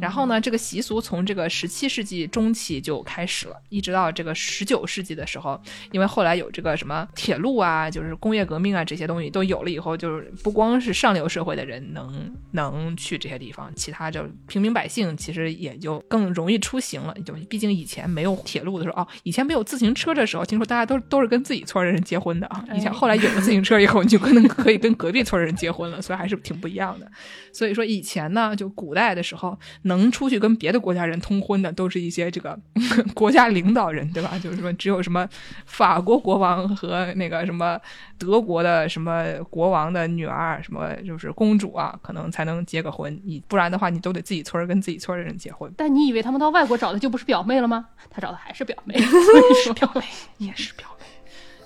然后呢，这个习俗从这个十七世纪中期就开始了，一直到这个十九世纪的时候，因为后来有这个什么铁路啊，就是工业革命啊这些东西都有了以后，就是不光是上流社会的人能能去这些地方，其他就平民百姓其实也就更容易出行了。就毕竟以前没有铁路的时候，哦，以前没有自行车的时候，听。说大家都都是跟自己村的人结婚的啊。以前哎后来有了自行车以后，你就可能可以跟隔壁村的人结婚了，所以还是挺不一样的。所以说以前呢，就古代的时候，能出去跟别的国家人通婚的，都是一些这个 国家领导人，对吧？就是说只有什么法国国王和那个什么德国的什么国王的女儿，什么就是公主啊，可能才能结个婚。你不然的话，你都得自己村儿跟自己村儿的人结婚。但你以为他们到外国找的就不是表妹了吗？他找的还是表妹，所以说表妹。也是表妹。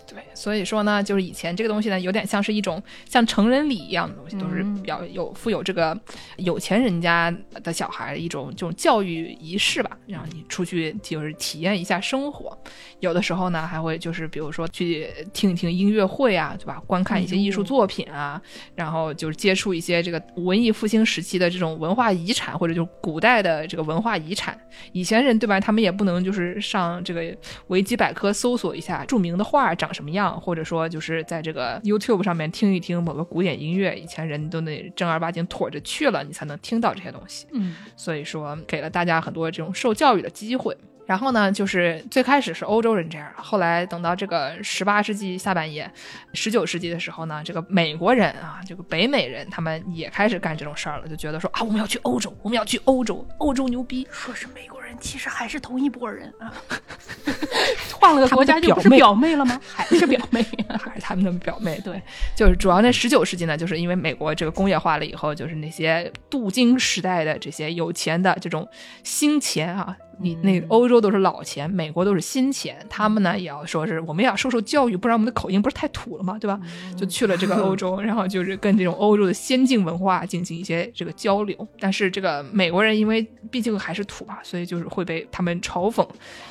对，所以说呢，就是以前这个东西呢，有点像是一种像成人礼一样的东西，都是比较有富有这个有钱人家的小孩一种这种教育仪式吧，让你出去就是体验一下生活。有的时候呢，还会就是比如说去听一听音乐会啊，对吧？观看一些艺术作品啊，然后就是接触一些这个文艺复兴时期的这种文化遗产，或者就是古代的这个文化遗产。以前人对吧？他们也不能就是上这个维基百科搜索一下著名的画长什么样，或者说就是在这个 YouTube 上面听一听某个古典音乐。以前人都得正儿八经妥着去了，你才能听到这些东西。嗯，所以说给了大家很多这种受教育的机会。然后呢，就是最开始是欧洲人这样，后来等到这个十八世纪下半叶、十九世纪的时候呢，这个美国人啊，这个北美人，他们也开始干这种事儿了，就觉得说啊，我们要去欧洲，我们要去欧洲，欧洲牛逼。说是美国人，其实还是同一拨人啊。换了个国家就不是表妹表妹了吗？还是表妹。还是他们的表妹，对，就是主要在十九世纪呢，就是因为美国这个工业化了以后，就是那些镀金时代的这些有钱的这种新钱啊，你那欧洲都是老钱，美国都是新钱，他们呢也要说是我们也要受受教育，不然我们的口音不是太土了嘛，对吧？就去了这个欧洲，然后就是跟这种欧洲的先进文化进行一些这个交流。但是这个美国人因为毕竟还是土嘛，所以就是会被他们嘲讽。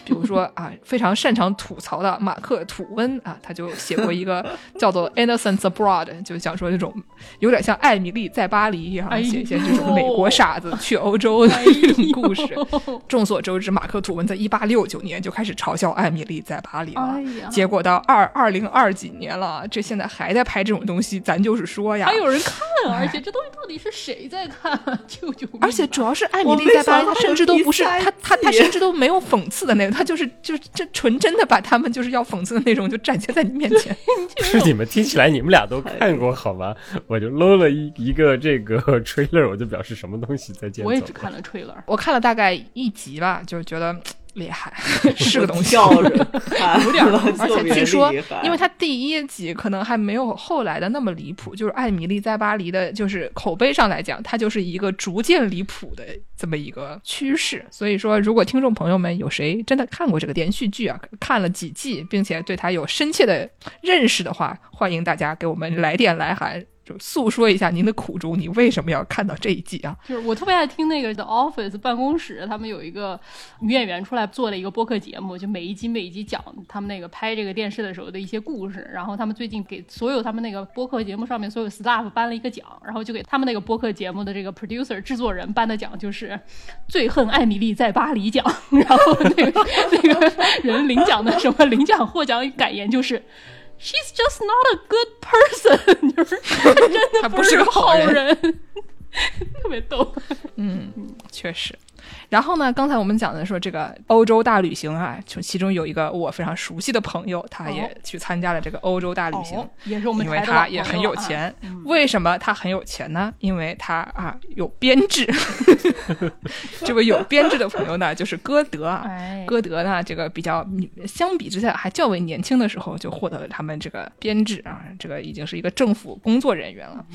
比如说 啊，非常擅长吐槽的马克·吐温啊，他就写过一个叫做《Innocence Abroad》，就讲说这种有点像艾米丽在巴黎一样，写一些这种美国傻子去欧洲的这种故事。哎众所周知，马克·吐温在一八六九年就开始嘲笑艾米丽在巴黎了，哎呀结果到二二零二几年了，这现在还在拍这种东西，咱就是说呀，还有人看，而且这东西到底是谁在看？救救命！而且主要是艾米丽在巴黎，她甚至都不是第三她她她甚至都没有讽刺的那种，她就是就是这纯真的把他们就是要讽刺的那种就展现在你面前。是你们听起来你们俩都看过好吗？我就搂了一一个这个 trailer，我就表示什么东西在见。我也只看了 trailer。我看了大概一集吧，就觉得厉害，是个东西。有点儿了，而且据说，因为它第一集可能还没有后来的那么离谱，就是艾米丽在巴黎的，就是口碑上来讲，它就是一个逐渐离谱的这么一个趋势。所以说，如果听众朋友们有谁真的看过这个连续剧啊，看了几季，并且对它有深切的认识的话，欢迎大家给我们来电来函。就诉说一下您的苦衷，你为什么要看到这一季啊？就是我特别爱听那个 The Office 办公室，他们有一个女演员出来做了一个播客节目，就每一集每一集讲他们那个拍这个电视的时候的一些故事。然后他们最近给所有他们那个播客节目上面所有 staff 颁了一个奖，然后就给他们那个播客节目的这个 producer 制作人颁的奖就是最恨艾米丽在巴黎奖。然后那个那个人领奖的什么领奖获奖感言就是。She's just not a good person，就是她真的是她不是个好好人人，特别逗。确实。 然后呢，刚才我们讲的说这个欧洲大旅行啊，就其中有一个我非常熟悉的朋友，他也去参加了这个欧洲大旅行。哦，也是我们因为他也很有钱，为什么他很有钱呢？因为他啊有编制。这位有编制的朋友呢，就是歌德啊。哎，歌德呢，这个比较相比之下还较为年轻的时候就获得了他们这个编制啊，这个已经是一个政府工作人员了。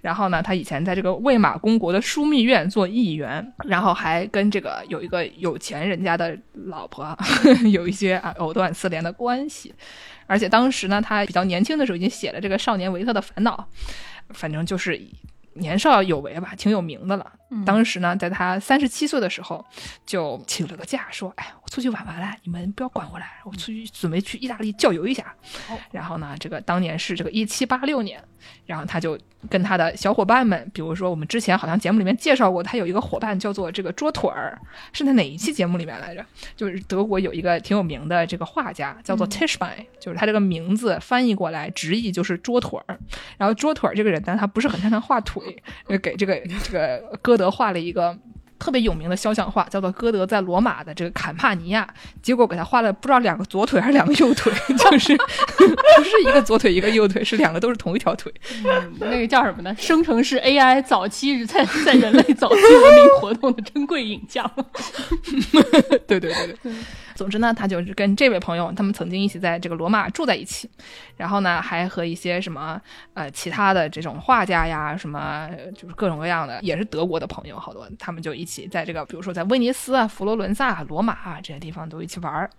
然后呢，他以前在这个魏玛公国的枢密院做议员，然后还跟这个有一个有钱人家的老婆啊 有一些啊藕断丝连的关系。而且当时呢，他比较年轻的时候已经写了这个《少年维特的烦恼》，反正就是年少有为吧，挺有名的了。当时呢，在他三十七岁的时候，就请了个假，说：“哎，我出去玩玩了，你们不要管我了，我出去准备去意大利郊游一下。然后呢，这个当年是这个一七八六年，然后他就跟他的小伙伴们，比如说我们之前好像节目里面介绍过，他有一个伙伴叫做这个桌腿儿，是在哪一期节目里面来着？就是德国有一个挺有名的这个画家叫做 Tischbein，、就是他这个名字翻译过来直译就是桌腿儿。然后桌腿儿这个人呢，他不是很擅长画腿，就给这个这个歌德画了一个特别有名的肖像画，叫做歌德在罗马的这个坎帕尼亚，结果给他画了不知道两个左腿还是两个右腿，就是 不是一个左腿一个右腿，是两个都是同一条腿。嗯那个叫什么呢？生成式 AI 早期在在人类早期文明活动的珍贵影像。对对对对。总之呢，他就是跟这位朋友，他们曾经一起在这个罗马住在一起，然后呢，还和一些什么呃其他的这种画家呀，什么就是各种各样的，也是德国的朋友，好多他们就一起在这个，比如说在威尼斯啊、佛罗伦萨、罗马啊这些地方都一起玩儿。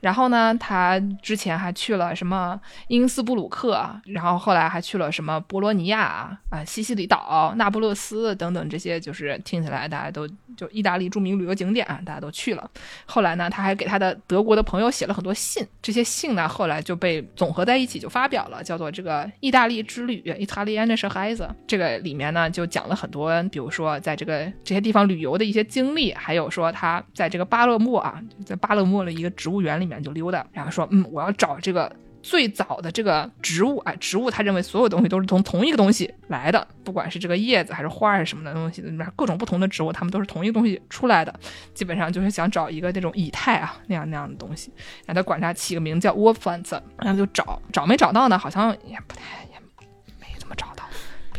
然后呢，他之前还去了什么因斯布鲁克，然后后来还去了什么波罗尼亚啊、啊西西里岛、那不勒斯等等这些，就是听起来大家都就意大利著名旅游景点啊，大家都去了。后来呢，他还给他的德国的朋友写了很多信，这些信呢后来就被总合在一起就发表了，叫做这个《意大利之旅》（Italianische Reise）。这个里面呢就讲了很多，比如说在这个这些地方旅游的一些经历，还有说他在这个巴勒莫啊，在巴勒莫的一个植物园里里面就溜达，然后说，嗯，我要找这个。最早的这个植物啊，植物他认为所有东西都是从同一个东西来的，不管是这个叶子还是花还是什么的东西，里面各种不同的植物，它们都是同一个东西出来的。基本上就是想找一个那种以太啊那样那样的东西，让他管它起个名叫 Wolfant，然后就找找没找到呢，好像也不太。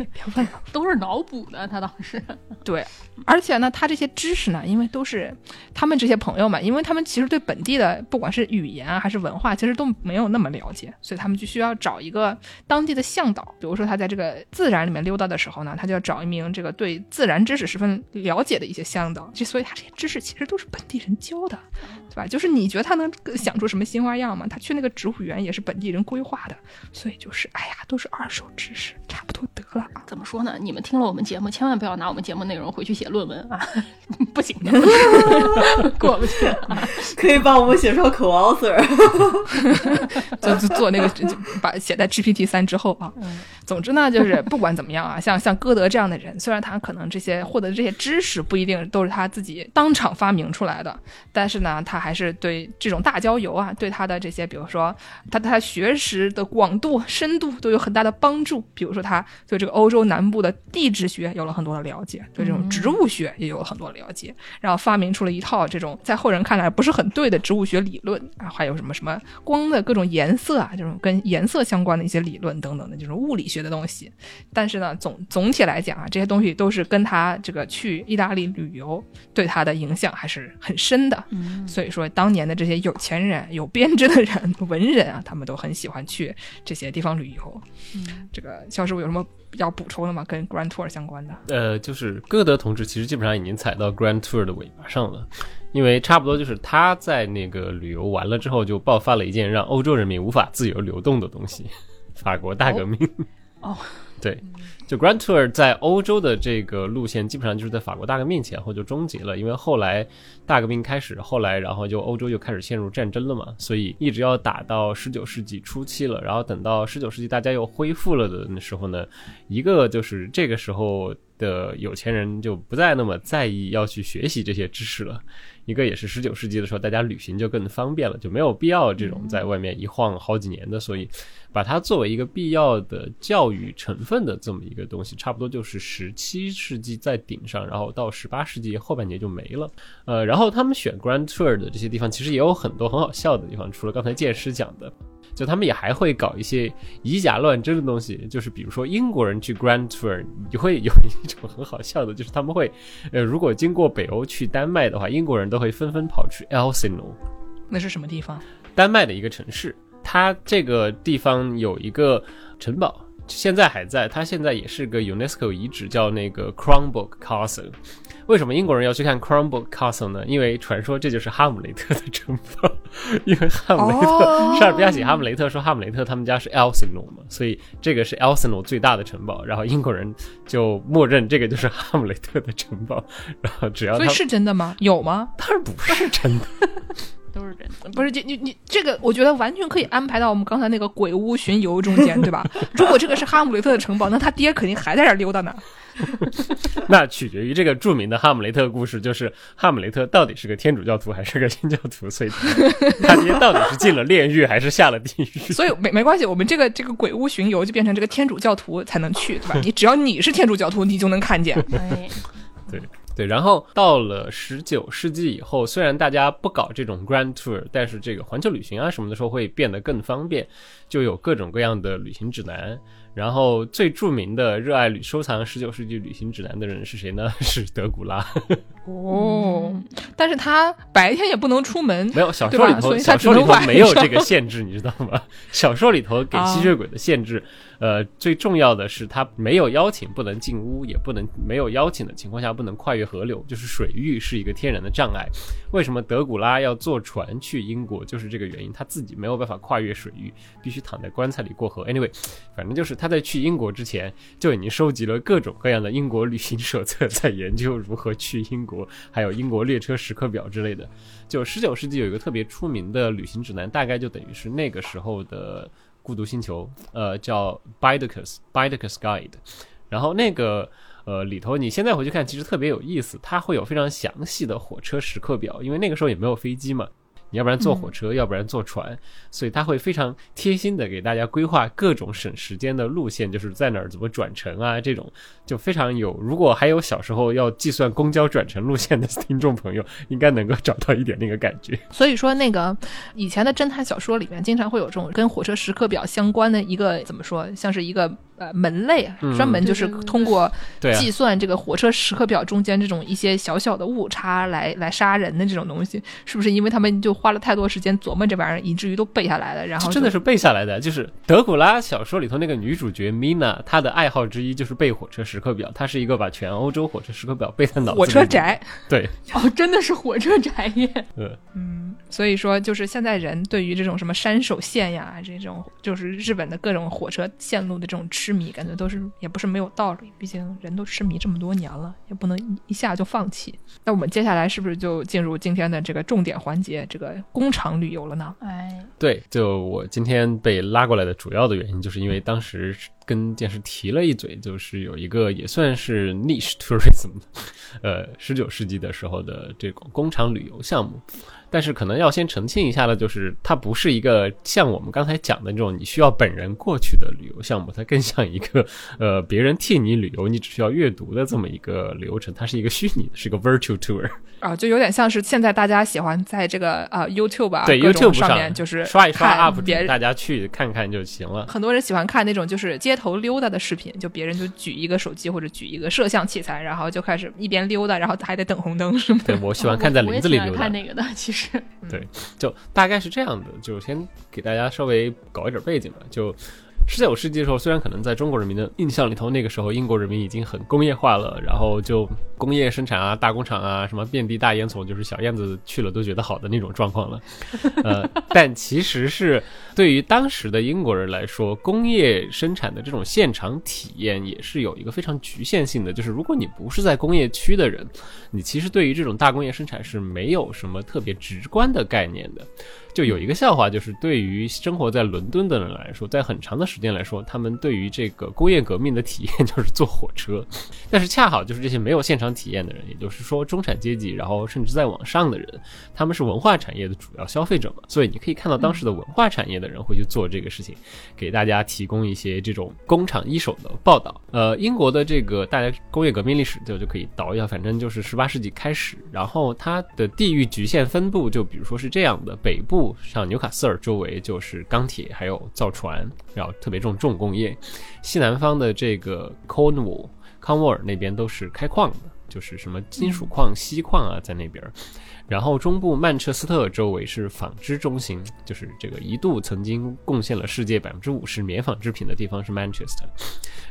别别问了，都是脑补的，他当时。对，而且呢，他这些知识呢，因为都是他们这些朋友嘛，因为他们其实对本地的不管是语言啊还是文化，其实都没有那么了解，所以他们就需要找一个当地的向导。比如说他在这个自然里面溜达的时候呢，他就要找一名这个对自然知识十分了解的一些向导。就所以他这些知识其实都是本地人教的，对吧？就是你觉得他能想出什么新花样吗？他去那个植物园也是本地人规划的，所以就是哎呀，都是二手知识，差不多得了。怎么说呢？你们听了我们节目，千万不要拿我们节目内容回去写论文啊！不行的，过不去啊。可以帮我们写上 co-author。就就做那个，就把写在 GPT 三之后啊。总之呢，就是不管怎么样啊，像像歌德这样的人，虽然他可能这些获得的这些知识不一定都是他自己当场发明出来的，但是呢，他还是对这种大郊游啊，对他的这些，比如说他他学识的广度、深度都有很大的帮助。比如说他对这个欧洲南部的地质学有了很多的了解，对这种植物学也有了很多了解，然后发明出了一套这种在后人看来不是很对的植物学理论啊，还有什么什么光的各种颜色啊，这种跟颜色相关的一些理论等等的就是物理学的东西。但是呢，总总体来讲啊，这些东西都是跟他这个去意大利旅游对他的影响还是很深的。所以说，当年的这些有钱人、有编制的人、文人啊，他们都很喜欢去这些地方旅游。这个肖师傅有什么要补充的吗？跟 Grand Tour 相关的？呃，就是歌德同志其实基本上已经踩到 Grand Tour 的尾巴上了，因为差不多就是他在那个旅游完了之后，就爆发了一件让欧洲人民无法自由流动的东西——法国大革命。哦，对，就 Grand Tour 在欧洲的这个路线，基本上就是在法国大革命前后就终结了，因为后来大革命开始，后来然后就欧洲就开始陷入战争了嘛，所以一直要打到十九世纪初期了，然后等到十九世纪大家又恢复了的时候呢，一个就是这个时候的有钱人就不再那么在意要去学习这些知识了。一个也是十九世纪的时候，大家旅行就更方便了，就没有必要这种在外面一晃好几年的，所以把它作为一个必要的教育成分的这么一个东西，差不多就是十七世纪在顶上，然后到十八世纪后半截就没了。呃，然后他们选 Grand Tour 的这些地方，其实也有很多很好笑的地方，除了刚才剑师讲的。就他们也还会搞一些以假乱真的东西，就是比如说英国人去 Grand Tour，你会有一种很好笑的，就是他们会，呃，如果经过北欧去丹麦的话，英国人都会纷纷跑去 Elsinore，那是什么地方？丹麦的一个城市，它这个地方有一个城堡，现在还在，它现在也是个 UNESCO 遗址，叫那个 c r o n b o o k Castle。为什么英国人要去看 c r o n b o o k Castle 呢？因为传说这就是哈姆雷特的城堡，因为哈姆雷特，哦莎士比亚写哈姆雷特说哈姆雷特他们家是 Elsinore 嘛，所以这个是 Elsinore 最大的城堡，然后英国人就默认这个就是哈姆雷特的城堡，然后只要他所以是真的吗？有吗？当然不是真的，都是真的。不是，你你你这个，我觉得完全可以安排到我们刚才那个鬼屋巡游中间，对吧？如果这个是哈姆雷特的城堡，那他爹肯定还在这儿溜达呢。那取决于这个著名的哈姆雷特故事，就是哈姆雷特到底是个天主教徒还是个新教徒，所以他 爹到底是进了炼狱还是下了地狱？所以没没关系，我们这个这个鬼屋巡游就变成这个天主教徒才能去，对吧？你只要你是天主教徒，你就能看见。哎，对，然后到了十九世纪以后，虽然大家不搞这种 Grand Tour，但是这个环球旅行啊什么的时候会变得更方便，就有各种各样的旅行指南。然后最著名的热爱旅收藏十九世纪旅行指南的人是谁呢？是德古拉。哦，但是他白天也不能出门，没有小说里头，小说里头没有这个限制，你知道吗？小说里头给吸血鬼的限制，呃，最重要的是他没有邀请不能进屋，也不能没有邀请的情况下不能跨越河流，就是水域是一个天然的障碍。为什么德古拉要坐船去英国？就是这个原因，他自己没有办法跨越水域，必须躺在棺材里过河。Anyway，反正就是他在去英国之前就已经收集了各种各样的英国旅行手册，在研究如何去英国，还有英国列车时刻表之类的。就十九世纪有一个特别出名的旅行指南，大概就等于是那个时候的《复读星球》，呃，叫 b i d e c u s b i d e c u s Guide。然后那个呃里头，你现在回去看，其实特别有意思，它会有非常详细的火车时刻表，因为那个时候也没有飞机嘛。你要不然坐火车，要不然坐船，所以他会非常贴心的给大家规划各种省时间的路线，就是在哪儿怎么转乘啊，这种就非常有。如果还有小时候要计算公交转乘路线的 听众朋友，应该能够找到一点那个感觉。所以说，那个以前的侦探小说里面，经常会有这种跟火车时刻表相关的一个怎么说，像是一个呃门类，嗯专门就是通过计算这个火车时刻表中间这种一些小小的误差来来杀人的这种东西，是不是因为他们就花了太多时间琢磨这玩意儿，以至于都背下来了？然后真的是背下来的，就是德古拉小说里头那个女主角 Mina，她的爱好之一就是背火车时刻表，她是一个把全欧洲火车时刻表背在脑子里火车宅。对，哦，真的是火车宅耶！嗯，所以说，就是现在人对于这种什么山手线呀，这种就是日本的各种火车线路的这种痴迷，感觉都是也不是没有道理。毕竟人都痴迷这么多年了，也不能一一下就放弃。那我们接下来是不是就进入今天的这个重点环节，这个工厂旅游了呢？哎，对，就我今天被拉过来的主要的原因，就是因为当时跟电视提了一嘴，就是有一个也算是 niche tourism，呃，十九世纪的时候的这种工厂旅游项目。但是可能要先澄清一下的，就是它不是一个像我们刚才讲的那种你需要本人过去的旅游项目，它更像一个呃别人替你旅游，你只需要阅读的这么一个流程。它是一个虚拟的，是一个 virtual tour。啊，就有点像是现在大家喜欢在这个啊、YouTube 啊对 YouTube 上面就是刷一刷 UP 别人主，大家去看看就行了。很多人喜欢看那种就是街头溜达的视频，就别人就举一个手机或者举一个摄像器材，然后就开始一边溜达，然后还得等红灯什么的。对我喜欢看在林子里溜达 看。那个的，其实对，就大概是这样的。就先给大家稍微搞一点背景吧。就十九世纪的时候，虽然可能在中国人民的印象里头，那个时候英国人民已经很工业化了，然后就工业生产啊、大工厂啊，什么遍地大烟囱，就是小燕子去了都觉得好的那种状况了。呃，但其实是对于当时的英国人来说，工业生产的这种现场体验也是有一个非常局限性的，就是如果你不是在工业区的人，你其实对于这种大工业生产是没有什么特别直观的概念的。就有一个笑话，就是对于生活在伦敦的人来说，在很长的时间来说，他们对于这个工业革命的体验就是坐火车。但是恰好就是这些没有现场体验的人，也就是说中产阶级，然后甚至再往上的人，他们是文化产业的主要消费者嘛，所以你可以看到当时的文化产业的人会去做这个事情，给大家提供一些这种工厂一手的报道。呃，英国的这个大家工业革命历史就就可以倒一下，反正就是十八世纪开始，然后它的地域局限分布就比如说是这样的，北部像纽卡斯尔周围就是钢铁还有造船，然后特别重重工业，西南方的这个 Cornwall 康沃尔那边都是开矿的，就是什么金属矿、锡矿啊，在那边儿。然后中部曼彻斯特周围是纺织中心，就是这个一度曾经贡献了世界百分之五十棉纺织品的地方是 Manchester。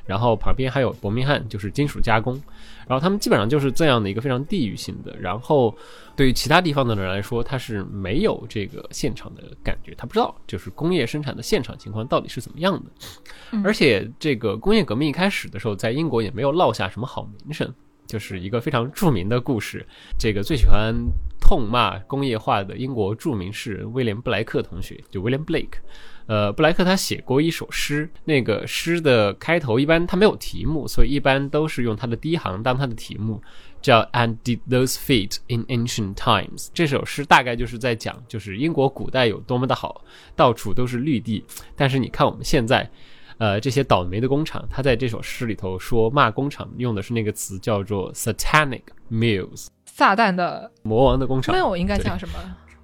然后旁边还有伯明翰，就是金属加工。然后他们基本上就是这样的一个非常地域性的。然后对于其他地方的人来说，他是没有这个现场的感觉，他不知道就是工业生产的现场情况到底是怎么样的。而且这个工业革命一开始的时候，在英国也没有落下什么好名声。就是一个非常著名的故事，这个最喜欢痛骂工业化的英国著名诗人威廉布莱克同学，就 William Blake。呃，布莱克他写过一首诗，那个诗的开头一般他没有题目，所以一般都是用他的第一行当他的题目，叫 And did those feet in ancient times。这首诗大概就是在讲，就是英国古代有多么的好，到处都是绿地，但是你看我们现在。呃这些倒霉的工厂，他在这首诗里头说骂工厂用的是那个词叫做 satanic mills，撒旦的魔王的工厂。没有应该对叫什么？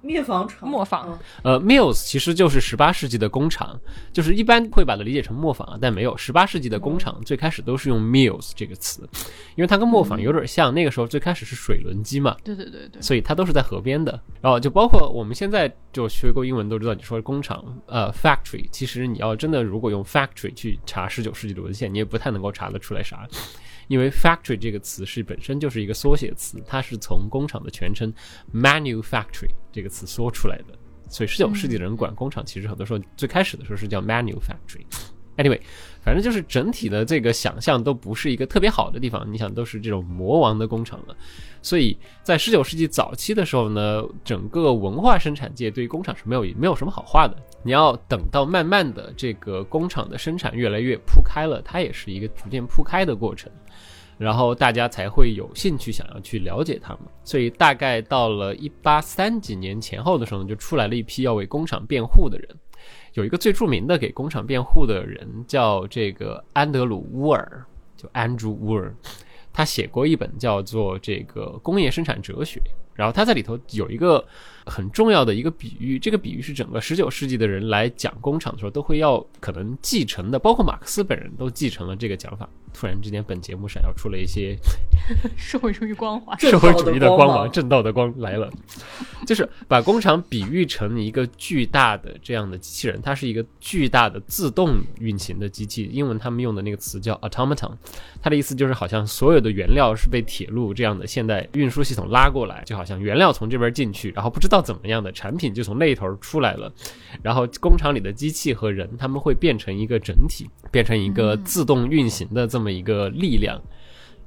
灭房厂，磨坊嗯呃，mills 其实就是十八世纪的工厂，就是一般会把它理解成磨坊啊，但没有。十八世纪的工厂最开始都是用 mills 这个词，因为它跟磨坊有点像。那个时候最开始是水轮机嘛，对对对对，所以它都是在河边的。然后就包括我们现在就学过英文都知道，你说工厂呃 factory，其实你要真的如果用 factory 去查十九世纪的文献，你也不太能够查得出来啥。因为 factory 这个词是本身就是一个缩写词，它是从工厂的全称 manufactory 这个词缩出来的，所以十九世纪的人管工厂其实很多时候最开始的时候是叫 manufactory。Anyway，反正就是整体的这个想象都不是一个特别好的地方，你想都是这种魔王的工厂了，所以在十九世纪早期的时候呢，整个文化生产界对于工厂是没有没有什么好话的。你要等到慢慢的这个工厂的生产越来越铺开了，它也是一个逐渐铺开的过程，然后大家才会有兴趣想要去了解他们。所以大概到了一八三几年前后的时候，就出来了一批要为工厂辩护的人。有一个最著名的给工厂辩护的人叫这个安德鲁·乌尔，就 Andrew 乌尔，他写过一本叫做《这个工业生产哲学》，然后他在里头有一个很重要的一个比喻，这个比喻是整个十九世纪的人来讲工厂的时候都会要可能继承的，包括马克思本人都继承了这个讲法。突然之间，本节目闪耀出了一些 社会主义 光环。社会主义的光芒，正道的光来了，就是把工厂比喻成一个巨大的这样的机器人，它是一个巨大的自动运行的机器。英文他们用的那个词叫 automaton，它的意思就是好像所有的原料是被铁路这样的现代运输系统拉过来，就好像原料从这边进去，然后不知道怎么样的产品就从那一头出来了，然后工厂里的机器和人他们会变成一个整体，变成一个自动运行的这么一个力量。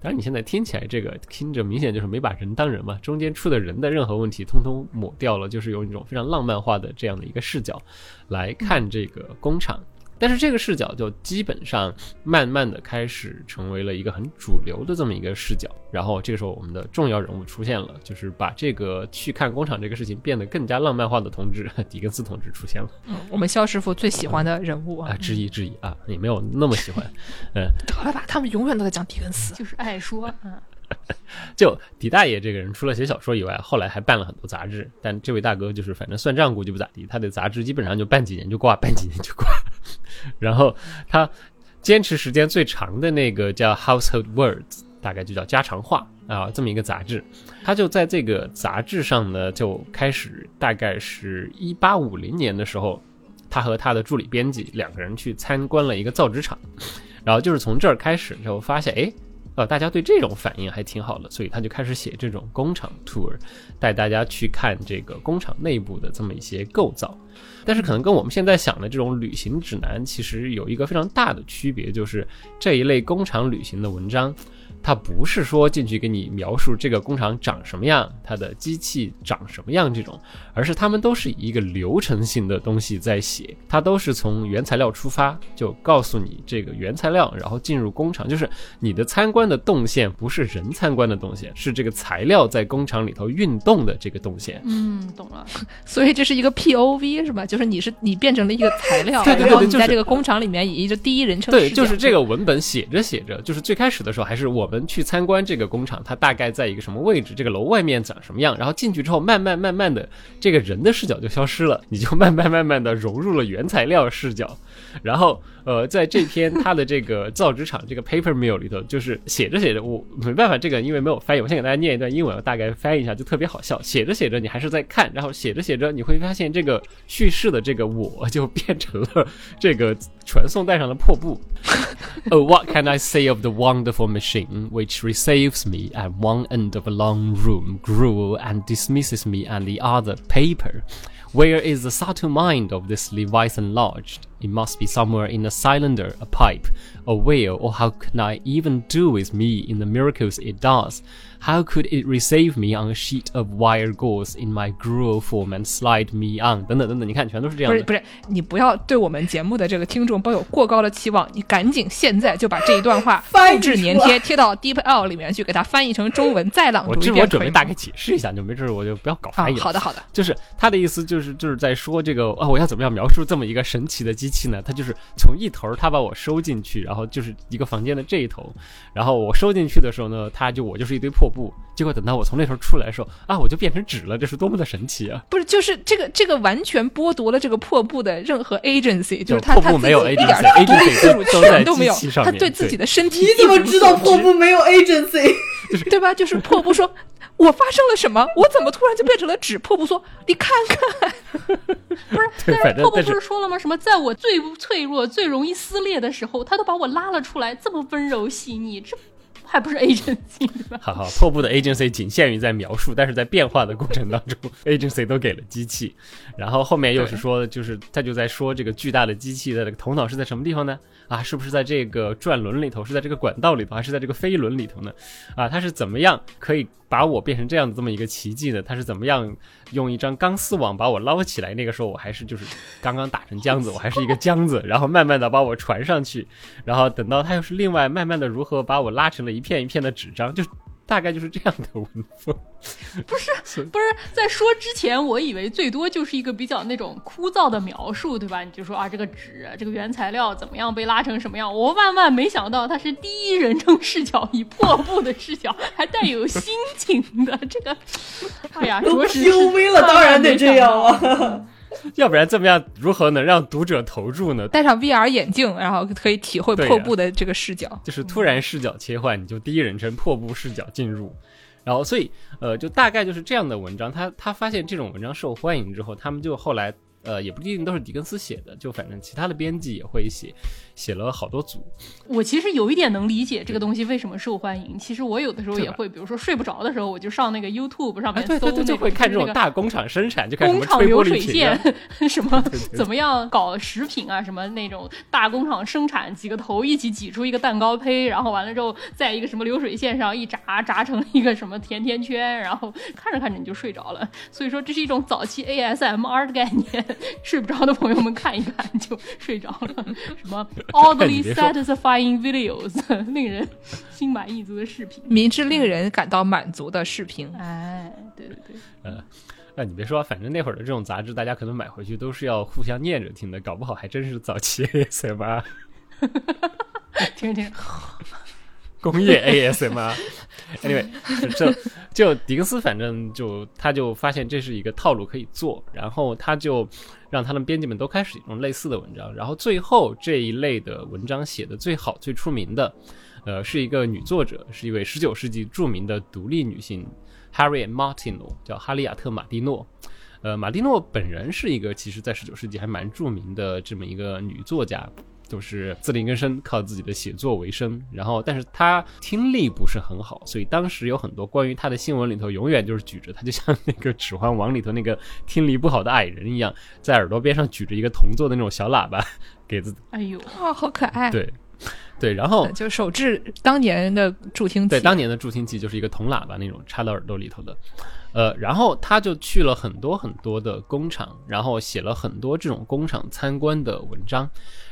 当然，你现在听起来这个听着明显就是没把人当人嘛，中间出的人的任何问题通通抹掉了，就是用一种非常浪漫化的这样的一个视角来看这个工厂。但是这个视角就基本上慢慢的开始成为了一个很主流的这么一个视角。然后这个时候我们的重要人物出现了，就是把这个去看工厂这个事情变得更加浪漫化的同志狄更斯同志出现了嗯，我们肖师傅最喜欢的人物啊啊，，质疑质疑啊，也没有那么喜欢，嗯，得了吧，他们永远都在讲狄更斯。就是爱说，嗯，就狄大爷这个人，除了写小说以外，后来还办了很多杂志。但这位大哥就是，反正算账估计不咋地，他的杂志基本上就办几年就挂，办几年就挂。然后他坚持时间最长的那个叫《Household Words》，大概就叫家常话啊，这么一个杂志。他就在这个杂志上呢，就开始，大概是一八五零年的时候，他和他的助理编辑两个人去参观了一个造纸厂，然后就是从这儿开始，就发现，哎。呃，大家对这种反应还挺好的，所以他就开始写这种工厂 tour，带大家去看这个工厂内部的这么一些构造。但是可能跟我们现在想的这种旅行指南其实有一个非常大的区别，就是这一类工厂旅行的文章，它不是说进去给你描述这个工厂长什么样，它的机器长什么样这种，而是他们都是以一个流程性的东西在写，它都是从原材料出发，就告诉你这个原材料，然后进入工厂，就是你的参观的动线不是人参观的动线，是这个材料在工厂里头运动的这个动线。嗯，懂了。所以这是一个 POV 是吧？就是你是你变成了一个材料，对对对然后你就在这个工厂里面以一个第一人称对，就是这个文本写着写着，就是最开始的时候还是我们去参观这个工厂，它大概在一个什么位置，这个楼外面长什么样，然后进去之后，慢慢慢慢的，这个人的视角就消失了，你就慢慢慢慢的融入了原材料视角，然后呃，在这篇他的这个造纸厂这个 paper mill 里头，就是写着写着，我没办法，这个因为没有翻译，我先给大家念一段英文，我大概翻译一下，就特别好笑。写着写着，你还是在看，然后写着写着，你会发现这个叙事的这个我就变成了这个传送带上的破布。Oh, what can I say of the wonderful machine which receives me at one end of a long room, gruel, and dismisses me at the other paper? Where is the subtle mind of this Leviathan lodged? It must be somewhere in a cylinder, a pipe, a wheel, or how can I even do with me in the miracles it does? How could it receive me on a sheet of wire gauze in my gruel form and slide me on？等等等等，你看，全都是这样的。不是不是，你不要对我们节目的这个听众抱有过高的期望，你赶紧现在就把这一段话 复制粘贴贴到 DeepL 里面去，给它翻译成中文，再朗我读一遍，这我准备大概解释一下，就没事儿我就不要搞啊翻译了。，好的好的，就是他的意思就是就是在说这个啊，我要怎么样描述这么一个神奇的机机器呢？它就是从一头它把我收进去，然后就是一个房间的这一头，然后我收进去的时候呢，它就我就是一堆破布，结果等到我从那头出来的时候啊，我就变成纸了，这是多么的神奇啊！不是，就是这个这个完全剥夺了这个破布的任何 agency，就是他破他自己布没有一点 agency，独立自主 agency 都在权都没有机器，上面他对自己的身体你怎么知道破布没有 agency？对吧？就是破布说：“我发生了什么？我怎么突然就变成了纸？”破布说：“你看看，不是，但是破布不是说了吗？什么在我最脆弱、最容易撕裂的时候，他都把我拉了出来，这么温柔细腻，这还不是 agency 对吧？好好，破布的 agency 仅限于在描述，但是在变化的过程当中，agency 都给了机器。然后后面又是说，就是他就在说这个巨大的机器的这个头脑是在什么地方呢？啊，是不是在这个转轮里头，是在这个管道里头，还是在这个飞轮里头呢？啊，它是怎么样可以把我变成这样的这么一个奇迹呢？它是怎么样用一张钢丝网把我捞起来？那个时候我还是就是刚刚打成浆子，我还是一个浆子，然后慢慢的把我传上去，然后等到它又是另外慢慢的如何把我拉成了一片一片的纸张，就大概就是这样的文风。不是 不是在说之前，我以为最多就是一个比较那种枯燥的描述，对吧？你就说啊，这个纸，这个原材料怎么样被拉成什么样？我万万没想到它是第一人称视角，以破布的视角，还带有心情的。这个，哎呀，都着实是 PUV 了，当然得这样万万没想到啊！要不然这么样，如何能让读者投注呢？戴上 VR 眼镜，然后可以体会破布的这个视角。就是突然视角切换，你就第一人称破布视角进入，然后所以呃，就大概就是这样的文章。他他发现这种文章受欢迎之后，他们就后来呃，也不一定都是狄更斯写的，就反正其他的编辑也会写，写了好多组。我其实有一点能理解这个东西为什么受欢迎。其实我有的时候也会，比如说睡不着的时候，我就上那个 YouTube 上啊，面搜那种，对对对，就会看这种大工厂生产，就工厂流水线，什么怎么样搞食品啊，什么那种大工厂生产，几个头一起挤出一个蛋糕胚，然后完了之后，在一个什么流水线上一炸，炸成一个什么甜甜圈，然后看着看着你就睡着了。所以说这是一种早期 ASMR 的概念，睡不着的朋友们看一看就睡着了。什么 oddly satisfying videos，令人心满意足的视频。明知令人感到满足的视频，哎，对对对。啊，你别说，反正那会儿的这种杂志，大家可能买回去都是要互相念着听的，搞不好还真是早期 ASMR。听着听着，工业 ASMR。anyway，就就狄更斯，反正就他就发现这是一个套路可以做，然后他就让他们编辑们都开始用类似的文章，然后最后这一类的文章写的最好、最出名的，呃，是一个女作者，是一位十九世纪著名的独立女性 Harriet Martineau，叫哈利亚特·马蒂诺。呃，马蒂诺本人是一个其实在十九世纪还蛮著名的这么一个女作家，就是自力更生，靠自己的写作为生。然后，但是他听力不是很好，所以当时有很多关于他的新闻里头，永远就是举着他，就像 那个《指环王》里头那个听力不好的矮人一样，在耳朵边上举着一个铜做的那种小喇叭，给自哎呦，哇，好可爱！对对，然后就手制当年的助听器。对，当年的助听器就是一个铜喇叭那种插到耳朵里头的，呃，然后他就去了很多很多的工厂，然后写了很多这种工厂参观的文章，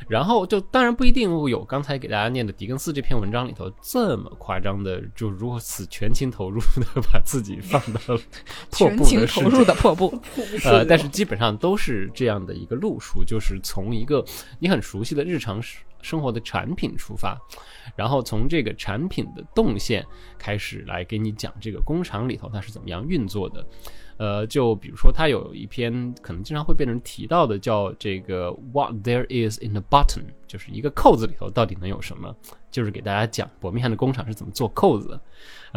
然后就当然不一定有刚才给大家念的狄更斯这篇文章里头这么夸张的，就如此全情投入的把自己放到了破布全情投入的破布，呃，但是基本上都是这样的一个路数，就是从一个你很熟悉的日常生活的产品出发，然后从这个产品的动线开始来给你讲这个工厂里头它是怎么样运作的。呃，就比如说，它有一篇可能经常会被人提到的，叫这个 “What there is in the button”，就是一个扣子里头到底能有什么，就是给大家讲伯明翰的工厂是怎么做扣子的。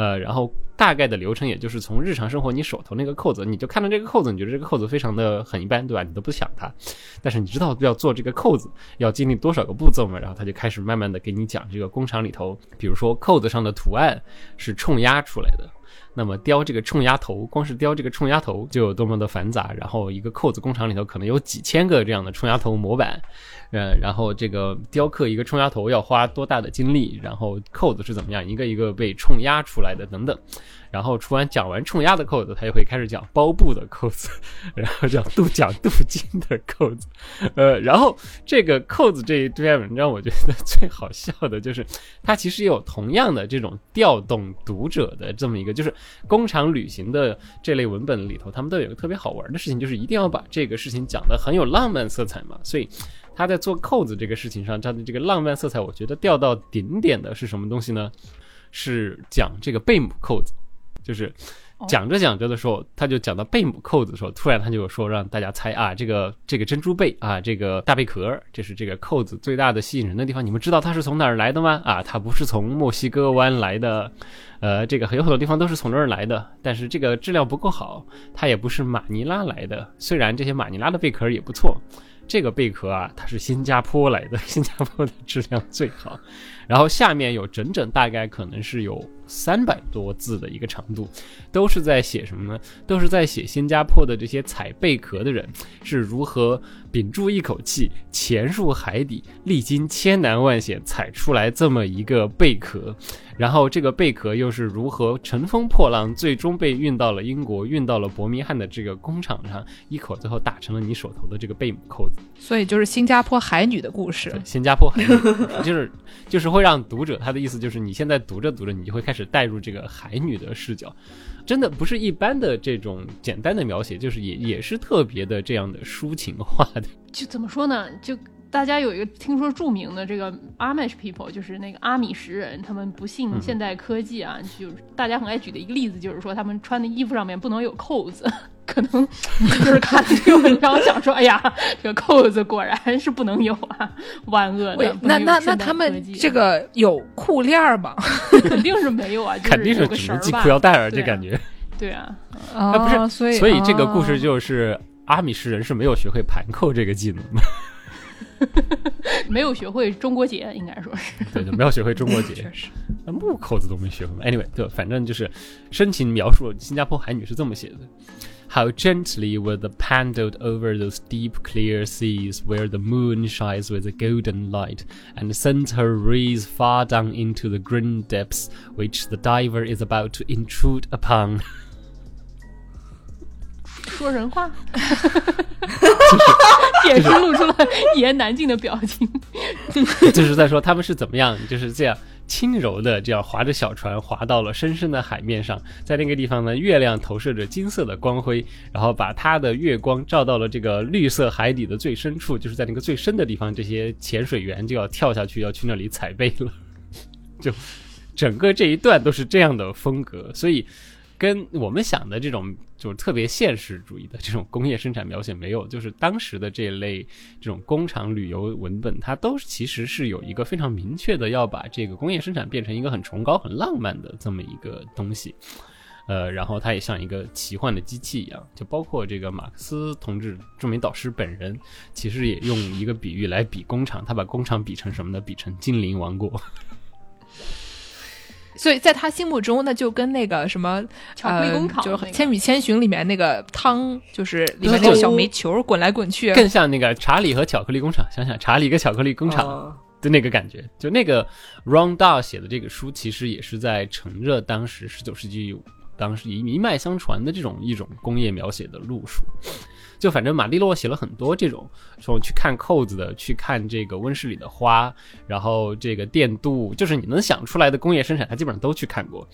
呃，然后大概的流程也就是从日常生活，你手头那个扣子，你就看到这个扣子，你觉得这个扣子非常的很一般，对吧？你都不想它，但是你知道要做这个扣子要经历多少个步骤吗？然后他就开始慢慢的给你讲这个工厂里头，比如说扣子上的图案是冲压出来的。那么雕这个冲压头，光是雕这个冲压头就有多么的繁杂。然后一个扣子工厂里头可能有几千个这样的冲压头模板，嗯，然后这个雕刻一个冲压头要花多大的精力，然后扣子是怎么样一个一个被冲压出来的等等。然后除完讲完冲压的扣子，他就会开始讲包布的扣子，然后讲镀讲镀金的扣子，呃，然后这个扣子这一篇文章，我觉得最好笑的就是，它其实有同样的这种调动读者的这么一个，就是工厂旅行的这类文本里头，他们都有个特别好玩的事情，就是一定要把这个事情讲得很有浪漫色彩嘛，所以。他在做扣子这个事情上，他的这个浪漫色彩，我觉得掉到顶点的是什么东西呢？是讲这个贝母扣子，就是讲着讲着的时候，他就讲到贝母扣子的时候，突然他就说让大家猜啊，这个这个珍珠贝啊，这个大贝壳，这是这个扣子最大的吸引人的地方。你们知道它是从哪儿来的吗？啊，它不是从墨西哥湾来的，呃，这个有很多地方都是从这儿来的，但是这个质量不够好，它也不是马尼拉来的，虽然这些马尼拉的贝壳也不错。这个贝壳啊，它是新加坡来的，新加坡的质量最好。然后下面有整整大概可能是有三百多字的一个长度，都是在写什么呢？都是在写新加坡的这些采贝壳的人是如何屏住一口气，潜入海底，历经千难万险采出来这么一个贝壳。然后这个贝壳又是如何乘风破浪，最终被运到了英国，运到了伯明翰的这个工厂上，一口最后打成了你手头的这个贝母扣子。所以就是新加坡海女的故事。新加坡海女就是就是会让读者他的意思就是你现在读着读着，你就会开始带入这个海女的视角，真的不是一般的这种简单的描写，就是也也是特别的这样的抒情化的。就怎么说呢？就。大家有一个听说著名的这个 Amish people，就是那个阿米什人，他们不信现代科技啊，就是大家很爱举的一个例子，就是说他们穿的衣服上面不能有扣子，可能就是看这个文章想说，哎呀，这个扣子果然是不能有啊，万恶的。那那那他们这个有裤链吗？肯定是没有啊，肯定是只能系裤腰带儿，这感觉。对啊，啊不是，所以所以这个故事就是阿米什人是没有学会盘扣这个技能的。没有学会中国结，应该说是对，就没有学会中国结，确实，那木扣子都没学会。Anyway，对，反正就是深情描述新加坡海女是这么写的 ：How gently were the paddled over those deep clear seas where the moon shines with a golden light and sends her rays far down into the green depths which the diver is about to intrude upon。说人话，眼神露出了一言难尽的表情。就是在说他们是怎么样，就是这样 轻柔的这样划着小船划到了深深的海面上，在那个地方呢，月亮投射着金色的光辉，然后把它的月光照到了这个绿色海底的最深处，就是在那个最深的地方，这些潜水员就要跳下去，要去那里踩背了。就整个这一段都是这样的风格，所以。跟我们想的这种就是特别现实主义的这种工业生产描写没有，就是当时的这类这种工厂旅游文本，它都其实是有一个非常明确的要把这个工业生产变成一个很崇高、很浪漫的这么一个东西，呃，然后它也像一个奇幻的机器一样，就包括这个马克思同志著名导师本人，其实也用一个比喻来比工厂，他把工厂比成什么呢？比成精灵王国。所以在他心目中，那就跟那个什么巧克力工厂，就是《千与千寻》里面那个汤，就是里面那个小煤球滚来滚去，更像那个查理和巧克力工厂。想想查理跟巧克力工厂的那个感觉，就那个 Ron Dall 写的这个书，其实也是在承热当时十九世纪当时一一脉相传的这种一种工业描写的路数。就反正马利洛写了很多这种，说去看扣子的，去看这个温室里的花，然后这个电镀，就是你能想出来的工业生产，他基本上都去看过。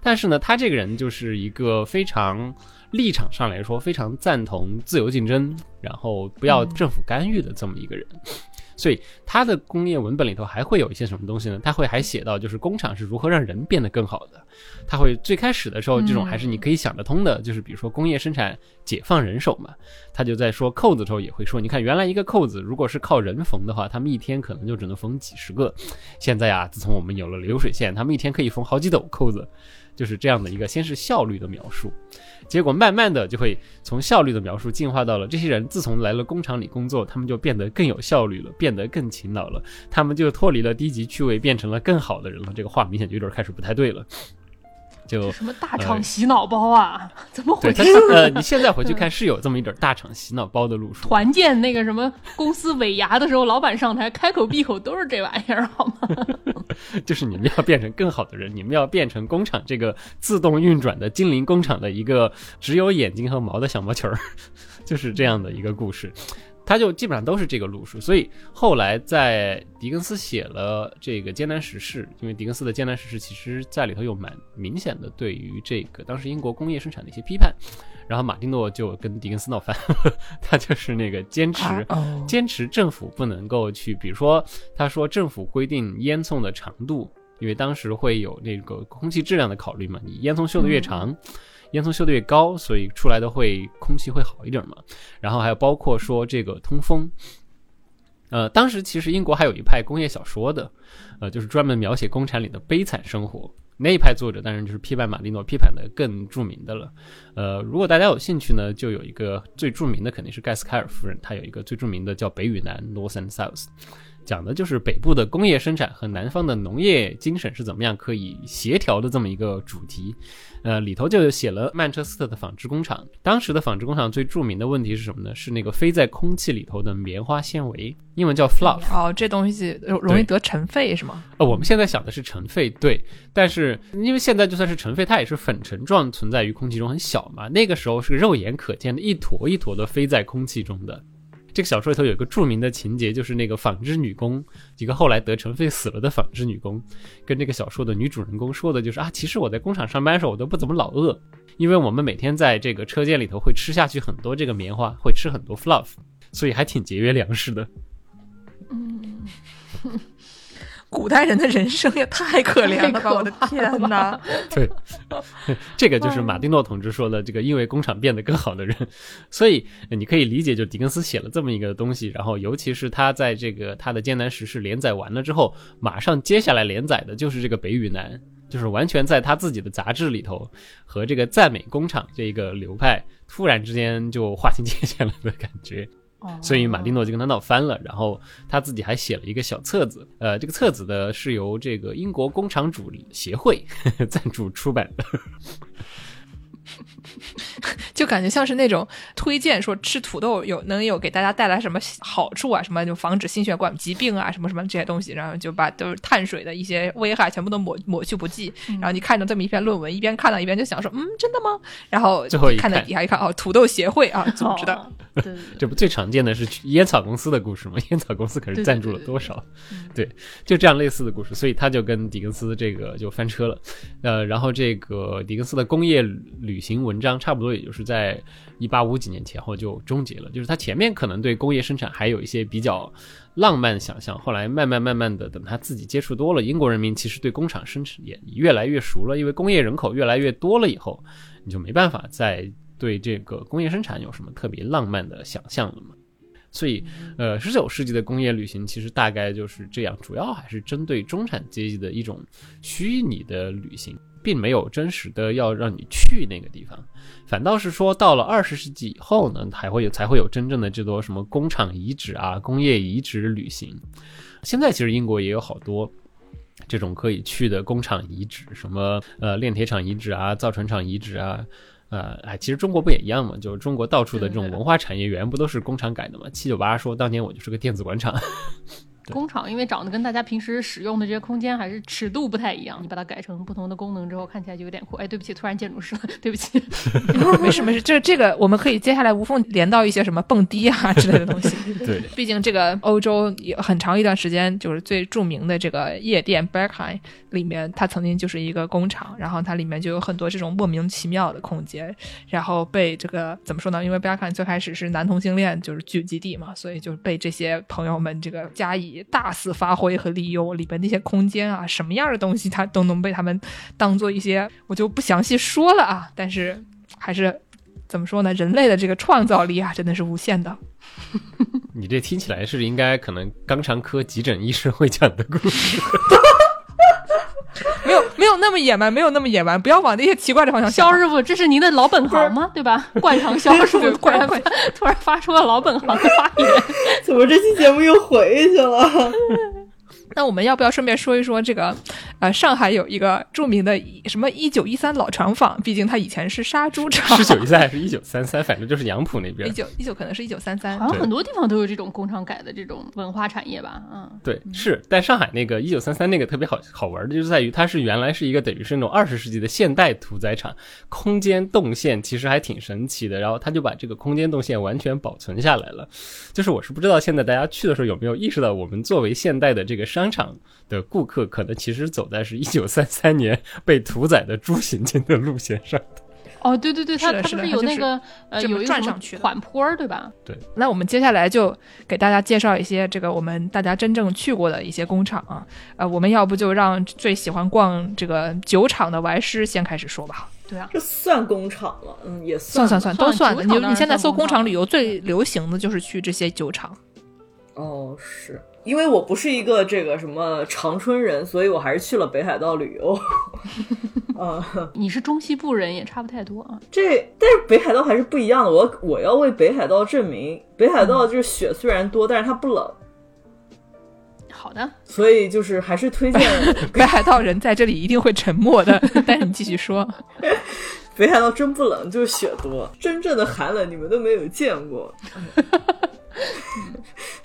但是呢，他这个人就是一个非常立场上来说非常赞同自由竞争，然后不要政府干预的这么一个人。所以他的工业文本里头还会有一些什么东西呢？他会还写到，就是工厂是如何让人变得更好的。他会最开始的时候，这种还是你可以想得通的，就是比如说工业生产解放人手嘛。他就在说扣子的时候也会说，你看原来一个扣子如果是靠人缝的话，他们一天可能就只能缝几十个。现在啊，自从我们有了流水线，他们一天可以缝好几斗扣子，就是这样的一个先是效率的描述。结果慢慢的就会从效率的描述进化到了这些人自从来了工厂里工作，他们就变得更有效率了，变得更勤劳了，他们就脱离了低级趣味，变成了更好的人了。这个话明显就有点开始不太对了。就什么大厂洗脑包啊？怎么回，事？呃，你现在回去看是有这么一点大厂洗脑包的路数。团建那个什么公司尾牙的时候，老板上台开口闭口都是这玩意儿，好吗？就是你们要变成更好的人，你们要变成工厂这个自动运转的精灵工厂的一个只有眼睛和毛的小毛球儿，就是这样的一个故事。他就基本上都是这个路数，所以后来在狄更斯写了这个《艰难时事》，因为狄更斯的《艰难时事》其实在里头有蛮明显的对于这个当时英国工业生产的一些批判，然后马丁诺就跟狄更斯闹翻，他就是那个坚持坚持政府不能够去，比如说他说政府规定烟囱的长度，因为当时会有那个空气质量的考虑嘛，你烟囱修得越长，烟囱修得越高，所以出来的会空气会好一点嘛。然后还有包括说这个通风。呃，当时其实英国还有一派工业小说的，呃，就是专门描写工厂里的悲惨生活。那一派作者当然就是批判马丁诺，批判的更著名的了。呃，如果大家有兴趣呢，就有一个最著名的肯定是盖斯凯尔夫人，她有一个最著名的叫《北与南》（North and South），讲的就是北部的工业生产和南方的农业精神是怎么样可以协调的这么一个主题。呃，里头就写了曼彻斯特的纺织工厂。当时的纺织工厂最著名的问题是什么呢？是那个飞在空气里头的棉花纤维，英文叫 fluff。哦，这东西容容易得尘肺是吗？呃，我们现在想的是尘肺，对，但是因为现在就算是尘肺，它也是粉尘状存在于空气中，很小嘛。那个时候是肉眼可见的一坨一坨的飞在空气中的。这个小说里头有个著名的情节，就是那个纺织女工，一个后来得尘肺死了的纺织女工，跟这个小说的女主人公说的就是啊，其实我在工厂上班的时候，我都不怎么老饿，因为我们每天在这个车间里头会吃下去很多这个棉花，会吃很多 fluff，所以还挺节约粮食的。嗯古代人的人生也太可怜了吧！我的天哪！对，这个就是马丁诺同志说的，这个因为工厂变得更好的人，所以你可以理解，就狄更斯写了这么一个东西，然后尤其是他在这个他的《艰难时事》连载完了之后，马上接下来连载的就是这个北与南，就是完全在他自己的杂志里头和这个赞美工厂这个流派突然之间就划清界限了的感觉。所以马丁诺就跟他闹翻了，然后他自己还写了一个小册子，呃，这个册子呢是由这个英国工厂主协会呵 呵赞助出版的。就感觉像是那种推荐说吃土豆有能有给大家带来什么好处啊，什么就防止心血管疾病啊，什么什么这些东西，然后就把都是碳水的一些危害全部都抹抹去不计。然后你看着这么一篇论文，一边看到一边就想说，嗯，真的吗？然后最后一看到底下一看，哦，土豆协会啊组织的。哦 对对对这不最常见的是烟草公司的故事吗？烟草公司可是赞助了多少？对，就这样类似的故事，所以他就跟狄更斯这个就翻车了。呃，然后这个狄更斯的工业旅旅行文章，差不多也就是在一八五几年前后就终结了。就是他前面可能对工业生产还有一些比较浪漫想象，后来慢慢慢慢的，等他自己接触多了，英国人民其实对工厂生产也越来越熟了，因为工业人口越来越多了以后，你就没办法再对这个工业生产有什么特别浪漫的想象了嘛。所以，呃，十九世纪的工业旅行其实大概就是这样，主要还是针对中产阶级的一种虚拟的旅行，并没有真实的要让你去那个地方。反倒是说，到了二十世纪以后呢，还会有才会有真正的这多什么工厂遗址啊、工业遗址旅行。现在其实英国也有好多这种可以去的工厂遗址，什么呃炼铁厂遗址啊、造船厂遗址啊。呃，哎，其实中国不也一样嘛？就是中国到处的这种文化产业园不都是工厂改的嘛？七九八说当年我就是个电子广场，工厂因为长得跟大家平时使用的这些空间还是尺度不太一样，你把它改成不同的功能之后，看起来就有点酷。哎，对不起，突然建筑师了，对不起。没事没事，这这个我们可以接下来无缝连到一些什么蹦迪啊 之类的东西。对，毕竟这个欧洲有很长一段时间，就是最著名的这个夜店 Berghain 里面，它曾经就是一个工厂，然后它里面就有很多这种莫名其妙的空间，然后被这个怎么说呢？因为 Berghain 最开始是男同性恋就是聚集地嘛，所以就被这些朋友们这个加以大肆发挥和利用，里边那些空间啊，什么样的东西它都能被他们当做一些，我就不详细说了啊，但是还是。怎么说呢？人类的这个创造力啊，真的是无限的。你这听起来是应该可能肛肠科急诊医生会讲的故事。没有没有那么野蛮，没有那么野蛮，不要往那些奇怪的方向想。肖师傅，这是您的老本行吗？对吧？灌肠肖师傅对突然灌 突然发出了老本行的发言。怎么这期节目又回去了？那我们要不要顺便说一说这个，呃，上海有一个著名的什么一九一三老厂坊，毕竟它以前是杀猪场。一九一三还是一九三三，反正就是杨浦那边一。九一九可能是一九三三好，像很多地方都有这种工厂改的这种文化产业吧？嗯，对，是，但上海那个一九三三那个特别好好玩的，就是在于它是原来是一个等于是那种二十世纪的现代屠宰场，空间动线其实还挺神奇的。然后他就把这个空间动线完全保存下来了。就是我是不知道现在大家去的时候有没有意识到，我们作为现代的这个商场的顾客，可能其实走在是一九三三年被屠宰的猪行进的路线上。哦，对对对，它它不是有那个呃有转上去缓坡儿对吧？对那我们接下来就给大家介绍一些这个我们大家真正去过的一些工厂啊。呃，我们要不就让最喜欢逛这个酒厂的歪师先开始说吧。对啊，这算工厂了，嗯，也算算算算，都算。你你现在搜算工厂工厂旅游最流行的就是去这些酒厂。哦，是因为我不是一个这个什么长春人，所以我还是去了北海道旅游。嗯、你是中西部人也差不太多啊。这但是北海道还是不一样的。我我要为北海道证明，北海道就是雪虽然多，但是它不冷，好的，所以就是还是推荐 北海道人在这里一定会沉默的，但是你继续说。北海道真不冷，就是雪多，真正的寒冷你们都没有见过。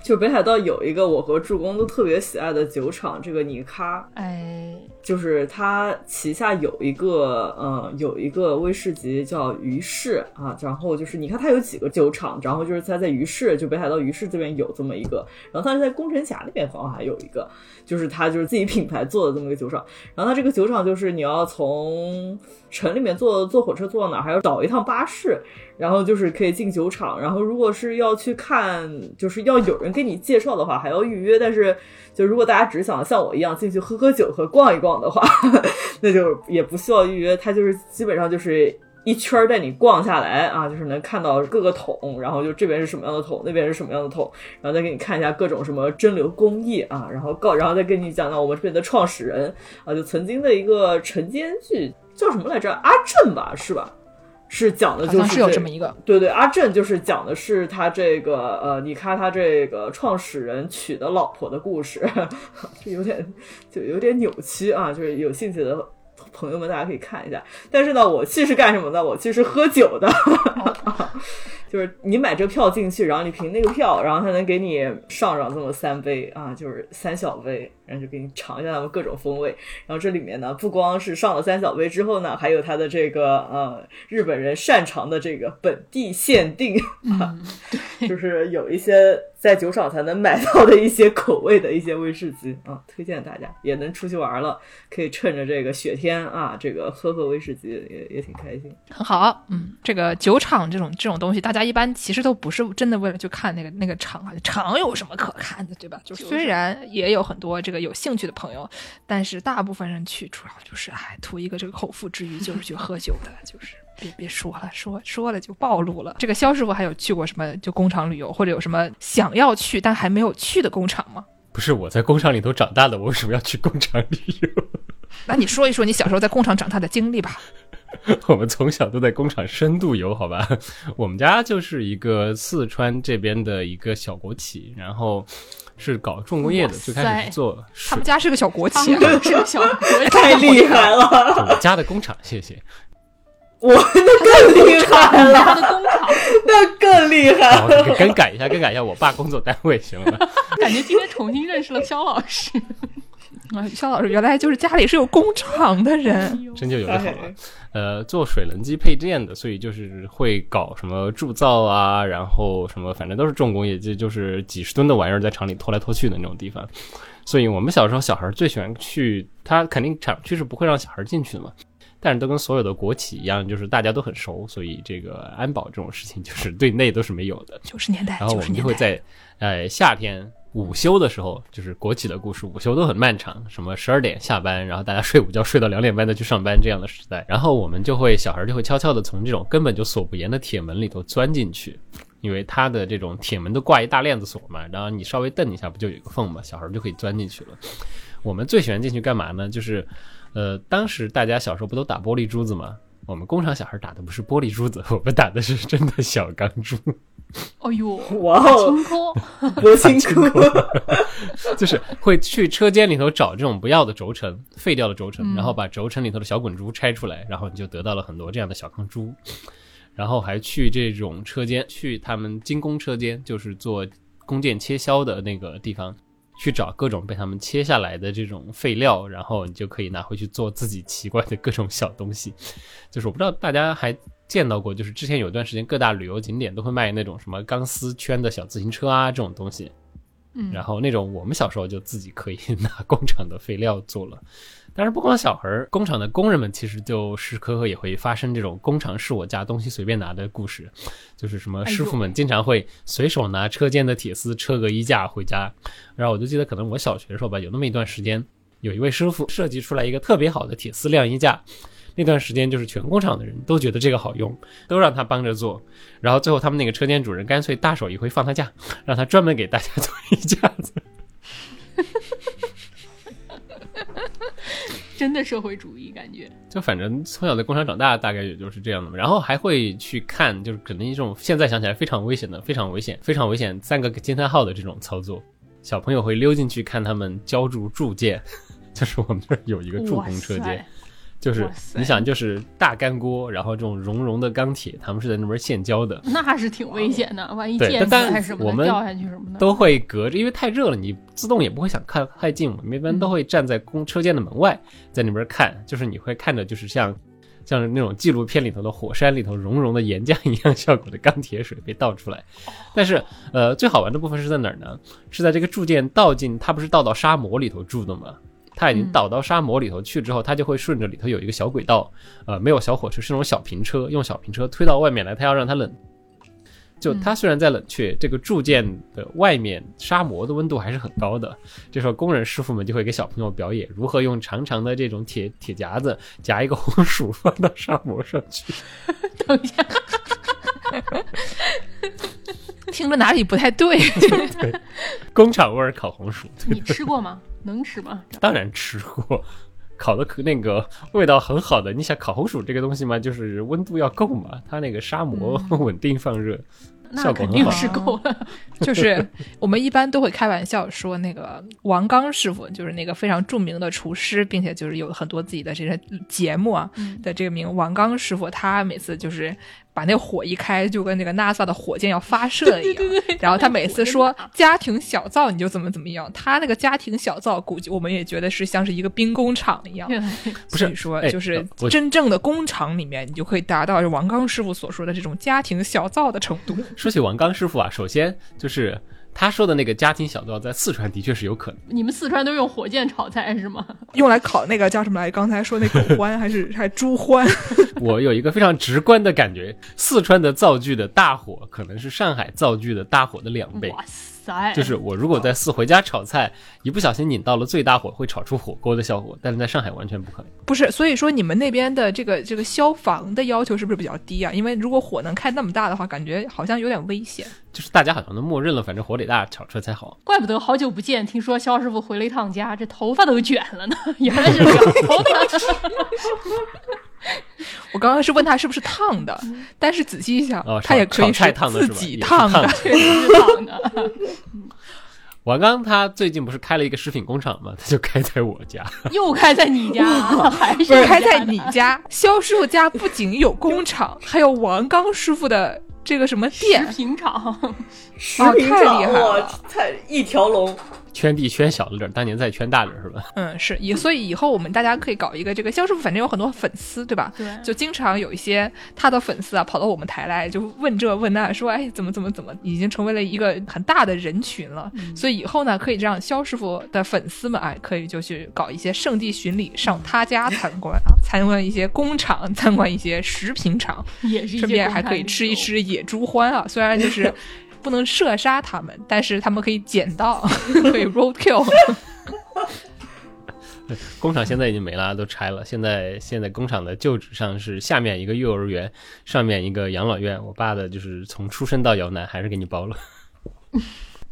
就北海道有一个我和助攻都特别喜爱的酒厂，这个尼卡，哎，就是它旗下有一个呃有一个威士忌叫于市啊，然后就是你看它有几个酒厂，然后就是它在于市，就北海道于市这边有这么一个，然后它是在宫城峡那边好像还有一个，就是它就是自己品牌做的这么一个酒厂，然后它这个酒厂就是你要从城里面坐坐火车坐到哪儿，还要倒一趟巴士，然后就是可以进酒厂，然后如果是要去看，就是要有人给你介绍的话，还要预约。但是，就如果大家只想像我一样进去喝喝酒和逛一逛的话，那就也不需要预约，它就是基本上就是。一圈带你逛下来啊，就是能看到各个桶，然后就这边是什么样的桶，那边是什么样的桶，然后再给你看一下各种什么蒸馏工艺啊，然后告，然后再跟你讲讲我们这边的创始人啊，就曾经的一个晨间剧叫什么来着？阿正吧，是吧？是讲的就是是有这么一个，对对，阿震就是讲的是他这个呃，你看他这个创始人娶的老婆的故事，这有点就有点扭曲啊，就是有兴趣的朋友们大家可以看一下。但是呢，我去是干什么的？我去是喝酒的，就是你买这票进去，然后你凭那个票，然后他能给你上上这么三杯啊，就是三小杯，然后就给你尝一下他们各种风味。然后这里面呢，不光是上了三小杯之后呢，还有他的这个呃日本人擅长的这个本地限定，啊，就是有一些在酒厂才能买到的一些口味的一些威士忌啊，推荐大家也能出去玩了，可以趁着这个雪天啊，这个喝喝威士忌也也挺开心。很好，嗯，这个酒厂这种这种东西，大家一般其实都不是真的为了去看那个那个厂啊，厂有什么可看的，对吧？就虽然也有很多这个有兴趣的朋友，但是大部分人去主要就是哎图一个这个口腹之欲，就是去喝酒的，就是。别别说了，说说了就暴露了。这个肖师傅还有去过什么就工厂旅游，或者有什么想要去但还没有去的工厂吗？不是我在工厂里头长大的，我为什么要去工厂旅游？那你说一说你小时候在工厂长大的经历吧。我们从小都在工厂深度游，好吧？我们家就是一个四川这边的一个小国企，然后是搞重工业的，哇最开始是做他们家是个小国企、啊，是个小国太厉害了，我家的工厂，谢谢。我 那更厉害了，他的工厂，那更厉害，了。更改一下，更改一下我爸工作单位行了。感觉今天重新认识了肖老师。啊，肖老师原来就是家里是有工厂的人。真就有的好了哎。呃，做水轮机配件的，所以就是会搞什么铸造啊，然后什么，反正都是重工业，就就是几十吨的玩意儿在厂里拖来拖去的那种地方。所以我们小时候小孩最喜欢去，他肯定厂区是不会让小孩进去的嘛。但是都跟所有的国企一样，就是大家都很熟，所以这个安保这种事情就是对内都是没有的。九十年代，然后我九十年代，们就会在呃夏天午休的时候，就是国企的故事，午休都很漫长，什么十二点下班，然后大家睡午觉睡到两点半再去上班这样的时代，然后我们就会小孩就会悄悄的从这种根本就锁不严的铁门里头钻进去。因为它的这种铁门都挂一大链子锁嘛，然后你稍微蹬一下，不就有一个缝嘛，小孩就可以钻进去了。我们最喜欢进去干嘛呢？就是，呃，当时大家小时候不都打玻璃珠子吗？我们工厂小孩打的不是玻璃珠子，我们打的是真的小钢珠。哦呦，哇哦清空，博清库，就是会去车间里头找这种不要的轴承、废掉的轴承，嗯然后把轴承里头的小滚珠拆出来，然后你就得到了很多这样的小钢珠。然后还去这种车间，去他们精工车间，就是做弓箭切削的那个地方，去找各种被他们切下来的这种废料，然后你就可以拿回去做自己奇怪的各种小东西。就是我不知道大家还见到过，就是之前有段时间各大旅游景点都会卖那种什么钢丝圈的小自行车啊这种东西。嗯然后那种我们小时候就自己可以 拿工厂的废料做了。但是不光小孩儿，工厂的工人们其实就时时刻刻也会发生这种工厂是我家东西随便拿的故事，就是什么师傅们经常会随手拿车间的铁丝车个衣架回家。然后我就记得可能我小学的时候吧，有那么一段时间，有一位师傅设计出来一个特别好的铁丝晾衣架。那段时间就是全工厂的人都觉得这个好用，都让他帮着做。然后最后他们那个车间主任干脆大手一挥放他假，让他专门给大家做 衣架子。真的社会主义感觉。就反正从小在工厂长大，大概也就是这样的嘛。然后还会去看，就是可能一种现在想起来非常危险的、非常危险、非常危险三个惊叹号的这种操作。小朋友会溜进去看他们浇筑铸件，就是我们这儿有一个铸哇工车间塞，，就是你想就是大干锅，然后这种熔融的钢铁，他们是在那边现浇的，那是挺危险的，万一对溅死但还是什么我们的掉下去什么的，都会隔着，因为太热了，你自动也不会想看太近嘛，我们一般都会站在公车间的门外，在那边看，就是你会看着就是像像那种纪录片里头的火山里头熔融的岩浆一样效果的钢铁水被倒出来。但是呃，最好玩的部分是在哪儿呢？是在这个铸件倒进，它不是倒到沙漠里头铸的吗？它已经嗯倒到沙漠里头去之后，它就会顺着里头有一个小轨道，呃，没有小火车，是那种小平车，用小平车推到外面来，它要让它冷。就嗯它虽然在冷却，这个铸件的外面沙膜的温度还是很高的。这时候工人师傅们就会给小朋友表演如何用长长的这种铁铁夹子夹一个红薯放到沙膜上去。等一下，听着哪里不太 对？工厂味儿烤红薯，你吃过吗？能吃吗？当然吃过。烤的可那个味道很好的，你想烤红薯这个东西嘛，就是温度要够嘛，它那个砂膜稳定放热，那肯定是够了。就是 我们一般都会开玩笑说，那个王刚师傅就是那个非常著名的厨师，并且就是有很多自己的这些节目啊嗯的这个名王刚师傅，他每次就是把那火一开，就跟那个 NASA 的火箭要发 射一样。然后他每次说家庭小灶你就怎么怎么样，他那个家庭小灶估计我们也觉得是像是一个兵工厂一样。不是说，哎就是真正的工厂里面，你就可以达到王刚师傅所说的这种家庭小灶的程度。说起王刚师傅啊，首先就是他说的那个家庭小灶，在四川的确是有可能。你们四川都用火箭炒菜是吗？用来烤那个叫什么来？刚才说那狗欢 还是还猪欢？我有一个非常直观的感觉，四川的灶具的大火可能是上海灶具的大火的两倍。哇塞，就是我如果在四回家炒菜，一不小心拧到了最大火，会炒出火锅的效果，但是在上海完全不可能。不是，所以说你们那边的这个这个消防的要求是不是比较低啊？因为如果火能开那么大的话，感觉好像有点危险。就是大家好像都默认了，反正火得大，炒出来才好。怪不得好久不见，听说肖师傅回了一趟家，这头发都卷了呢，原来是两头的。我刚刚是问他是不是烫的，但是仔细一想，哦他也可以是自己烫的。王 刚他最近不是开了一个食品工厂吗，他就开在我家。又开在你家，还是开在你家，肖师傅家不仅有工厂，还有王刚师傅的这个什么店。食，品厂，食哦品厂太厉害了。哇，太一条龙。圈地圈小了点儿，当年再圈大点儿是吧？嗯，是以所以以后我们大家可以搞一个这个肖师傅，反正有很多粉丝，对吧？对就经常有一些他的粉丝啊，跑到我们台来，就问这问那，说哎怎么怎么怎么，已经成为了一个很大的人群了。所以以后呢，可以让肖师傅的粉丝们哎，可以就去搞一些圣地巡礼，上他家参观啊，参观一些工厂，参观一些食品厂，也是一顺便还可以。吃一吃野猪欢啊。虽然就是 不能射杀他们，但是他们可以捡到，可以 roadkill。工厂现在已经没了，都拆了。现在现在工厂的旧址上是下面一个幼儿园，上面一个养老院。我爸的就是从出生到摇篮还是给你包了。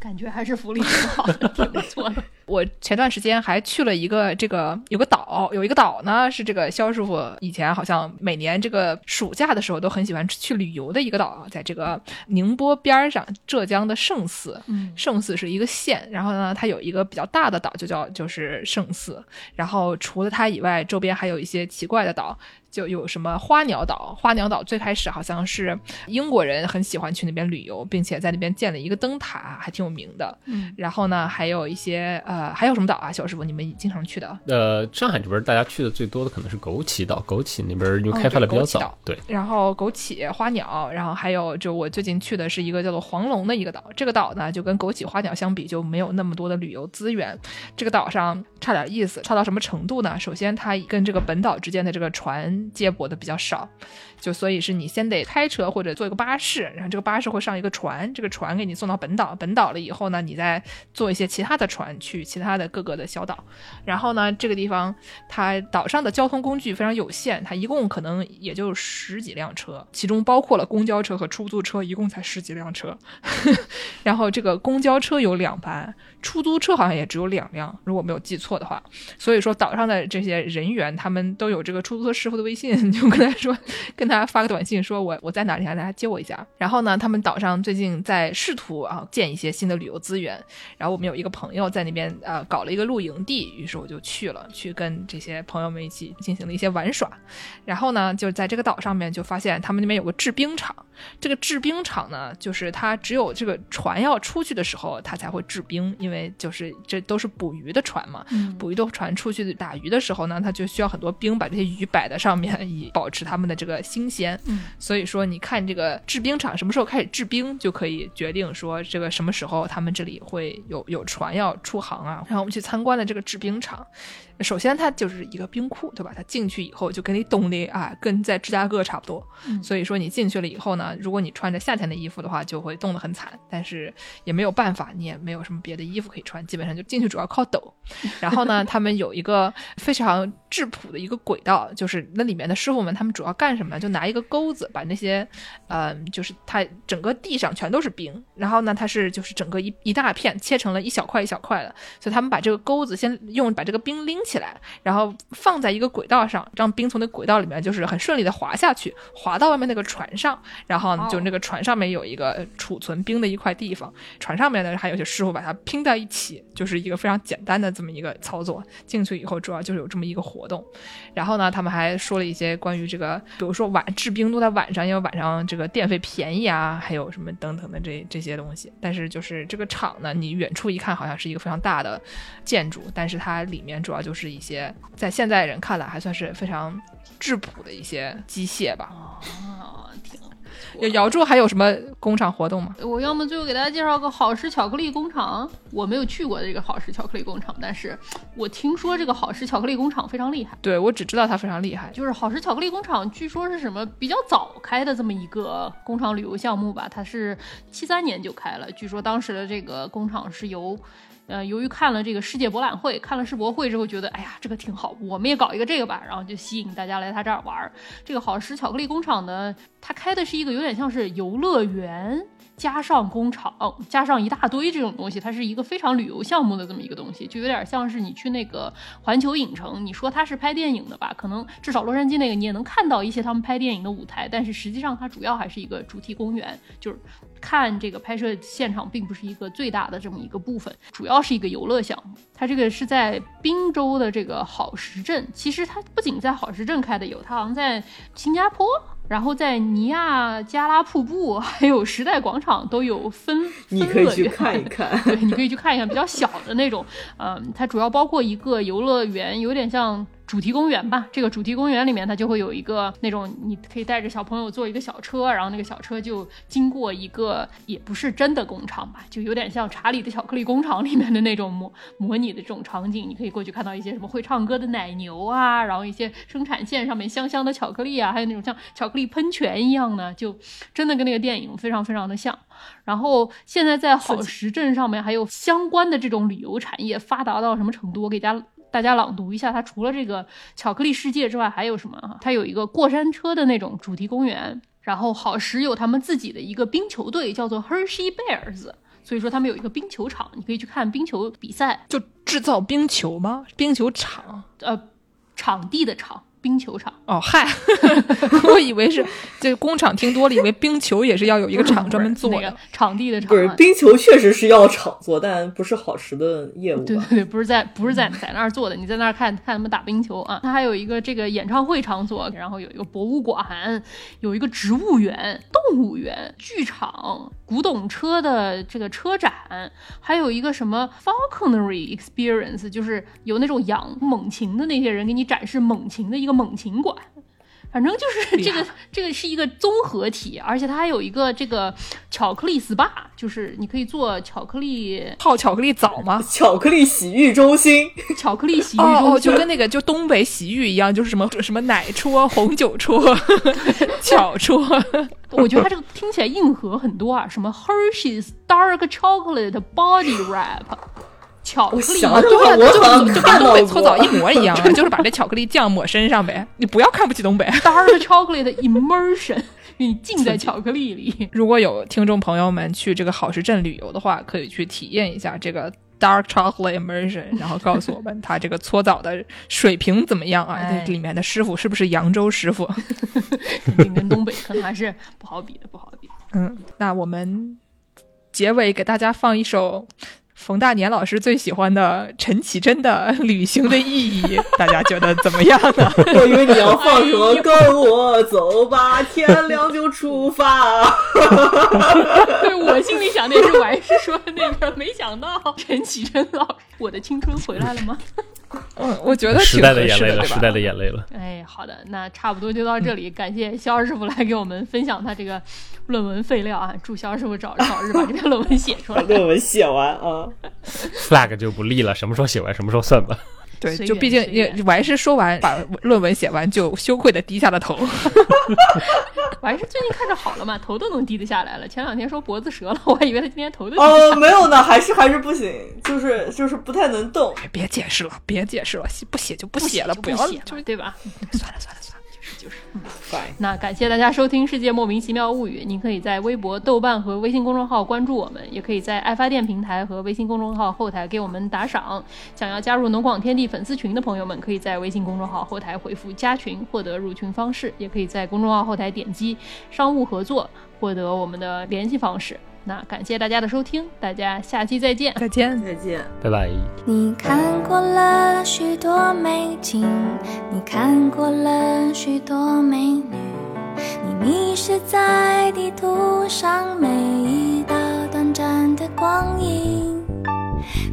感觉还是福利挺好的，挺不错的。我前段时间还去了一个这个有个岛，有一个岛呢是这个肖师傅以前好像每年这个暑假的时候都很喜欢去旅游的一个岛，在这个宁波边儿上，浙江的嵊泗。嗯嵊泗是一个县，然后呢，它有一个比较大的岛，就叫就是嵊泗。然后除了它以外，周边还有一些奇怪的岛。就有什么花鸟岛，花鸟岛最开始好像是英国人很喜欢去那边旅游，并且在那边建了一个灯塔，还挺有名的。嗯，然后呢，还有一些呃，还有什么岛啊？小师傅，你们经常去的？呃，上海这边大家去的最多的可能是枸杞岛，枸杞那边因为哦开发的比较早对，然后枸杞、花鸟，然后还有就我最近去的是一个叫做黄龙的一个岛。这个岛呢，就跟枸杞、花鸟相比，就没有那么多的旅游资源。这个岛上差点意思，差到什么程度呢？首先，它跟这个本岛之间的这个船接驳的比较少，就所以是你先得开车或者坐一个巴士，然后这个巴士会上一个船，这个船给你送到本岛，本岛了以后呢，你再坐一些其他的船去其他的各个的小岛。然后呢，这个地方它岛上的交通工具非常有限，它一共可能也就十几辆车，其中包括了公交车和出租车，一共才十几辆车。然后这个公交车有两班，出租车好像也只有两辆，如果没有记错的话。所以说岛上的这些人员，他们都有这个出租车师傅的微信，就跟他说，跟他发个短信，说我我在哪里，让大家接我一下。然后呢，他们岛上最近在试图啊建一些新的旅游资源，然后我们有一个朋友在那边呃搞了一个露营地，于是我就去了，去跟这些朋友们一起进行了一些玩耍。然后呢，就在这个岛上面就发现他们那边有个制冰厂，这个制冰厂呢，就是它只有这个船要出去的时候，它才会制冰，因为就是这都是捕鱼的船嘛，嗯捕鱼的船出去打鱼的时候呢，它就需要很多冰把这些鱼摆在上面，以保持它们的这个新鲜。嗯所以说，你看这个制冰厂什么时候开始制冰，就可以决定说这个什么时候他们这里会有有船要出航啊。然后我们去参观了这个制冰厂，首先它就是一个冰库，对吧？它进去以后就跟你冻的啊，跟在芝加哥差不多。嗯所以说你进去了以后呢，如果你穿着夏天的衣服的话，就会冻得很惨。但是也没有办法，你也没有什么别的衣服可以穿，基本上就进去主要靠抖。然后呢，他们有一个非常质朴的一个轨道，就是那里面的师傅们他们主要干什么呢？就拿一个钩子把那些，呃，就是它整个地上全都是冰，然后呢，它是就是整个一一大片切成了一小块一小块的，所以他们把这个钩子先用把这个冰拎起来，然后放在一个轨道上，让冰从那轨道里面就是很顺利的滑下去，滑到外面那个船上，然后就那个船上面有一个储存冰的一块地方，船上面呢还有些师傅把它拼在一起，就是一个非常简单的这么一个操作。进去以后主要就是有这么一个活活动，然后呢，他们还说了一些关于这个，比如说晚制冰都在晚上，因为晚上这个电费便宜啊，还有什么等等的这这些东西。但是就是这个厂呢，你远处一看好像是一个非常大的建筑，但是它里面主要就是一些在现在人看来还算是非常质朴的一些机械吧。哦，天。姚柱还有什么工厂活动吗？我要么最后给大家介绍个好时巧克力工厂，我没有去过这个好时巧克力工厂，但是我听说这个好时巧克力工厂非常厉害。对我只知道它非常厉害，就是好时巧克力工厂，据说是什么比较早开的这么一个工厂旅游项目吧？它是七三年就开了，据说当时的这个工厂是由。呃，由于看了这个世界博览会，看了世博会之后，觉得哎呀，这个挺好，我们也搞一个这个吧，然后就吸引大家来他这儿玩儿。这个好时巧克力工厂呢，他开的是一个有点像是游乐园加上工厂加上一大堆这种东西，它是一个非常旅游项目的这么一个东西，就有点像是你去那个环球影城，你说它是拍电影的吧？可能至少洛杉矶那个你也能看到一些他们拍电影的舞台，但是实际上它主要还是一个主题公园，就是看这个拍摄现场并不是一个最大的这么一个部分，主要是一个游乐项目。它这个是在滨州的这个好时镇，其实它不仅在好时镇开的有，它好像在新加坡。然后在尼亚加拉瀑布还有时代广场都有分，你可以去看一看。对，你可以去看一看，比较小的那种。嗯，它主要包括一个游乐园，有点像主题公园吧。这个主题公园里面，它就会有一个那种，你可以带着小朋友坐一个小车，然后那个小车就经过一个也不是真的工厂吧，就有点像查理的巧克力工厂里面的那种模模拟的这种场景。你可以过去看到一些什么会唱歌的奶牛啊，然后一些生产线上面香香的巧克力啊，还有那种像巧克力喷泉一样的，就真的跟那个电影非常非常的像。然后现在在好时镇上面还有相关的这种旅游产业发达到什么程度？我给大家大家朗读一下，它除了这个巧克力世界之外，还有什么啊？它有一个过山车的那种主题公园，然后好时有他们自己的一个冰球队，叫做 Hershey Bears。所以说他们有一个冰球场，你可以去看冰球比赛。就制造冰球吗？冰球场？呃，场地的场，冰球场。哦，嗨，我以为是这工厂听多了，以为冰球也是要有一个厂专门做的。那个场地的场不是啊，冰球确实是要场做，但不是好时的业务？对对对，不是在不是在在那儿做的，你在那儿看看他们打冰球啊。它还有一个这个演唱会场所，然后有一个博物馆，有一个植物园、动物园、剧场、古董车的这个车展，还有一个什么 falconry experience，就是有那种养猛禽的那些人给你展示猛禽的一个猛禽馆。反正就是这个，这个是一个综合体，而且它还有一个这个巧克力 SPA，就是你可以做巧克力泡巧克力澡吗？巧克力洗浴中心，巧克力洗浴中哦哦，心就跟那个就东北洗浴一样，就是什么什么奶戳、红酒戳、巧戳。我觉得它这个听起来硬核很多啊，什么 Hershey's Dark Chocolate Body Wrap，巧克力对啊，我就就就跟东北搓澡一模一样啊，就是把这巧克力酱抹身上呗。你不要看不起东北。Dark Chocolate Immersion，你浸在巧克力里。如果有听众朋友们去这个好时镇旅游的话，可以去体验一下这个 dark chocolate immersion，然后告诉我们他这个搓澡的水平怎么样啊？哎这里面的师傅是不是扬州师傅？肯定跟东北可能还是不好比的，不好比。嗯，那我们结尾给大家放一首冯大年老师最喜欢的陈绮贞的《旅行的意义》，大家觉得怎么样呢？我以为你要放什么“跟我走吧，天亮就出发对我心里想的也是，我还是说那个，没想到陈绮贞老师，我的青春回来了吗？嗯，我觉得时挺代的眼泪了，合适？时代的眼泪了。哎，好的，那差不多就到这里。感谢肖师傅来给我们分享他这个论文废料啊，祝肖师傅早早日把这篇论文写出”，来把。论文写完啊。flag 就不立了，什么时候写完什么时候算吧。对，就毕竟也我还是说完 把论文写完，就羞愧的低下了头。我还是最近看着好了嘛，头都能低得下来了。前两天说脖子折了，我还以为他今天头都低不下来哦，没有呢，还是还是不行，就是就是不太能动。别解释了，别解释了，写不写就不不写了，不要写就嘛，对吧？算了算了。就是。Fine，那 感谢大家收听《世界莫名其妙物语》，您可以在微博、豆瓣和微信公众号关注我们，也可以在爱发电平台和微信公众号后台给我们打赏。想要加入农广天地粉丝群的朋友们，可以在微信公众号后台回复“加群”获得入群方式，也可以在公众号后台点击“商务合作”获得我们的联系方式。那感谢大家的收听，大家下期再见。再见。再见。拜拜。你看过了许多美景，你看过了许多美女，你迷失在地图上每一道短暂的光影。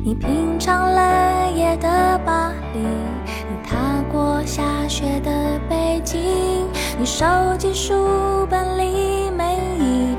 你品尝了夜的巴黎，你踏过下雪的北京，你收集书本里每一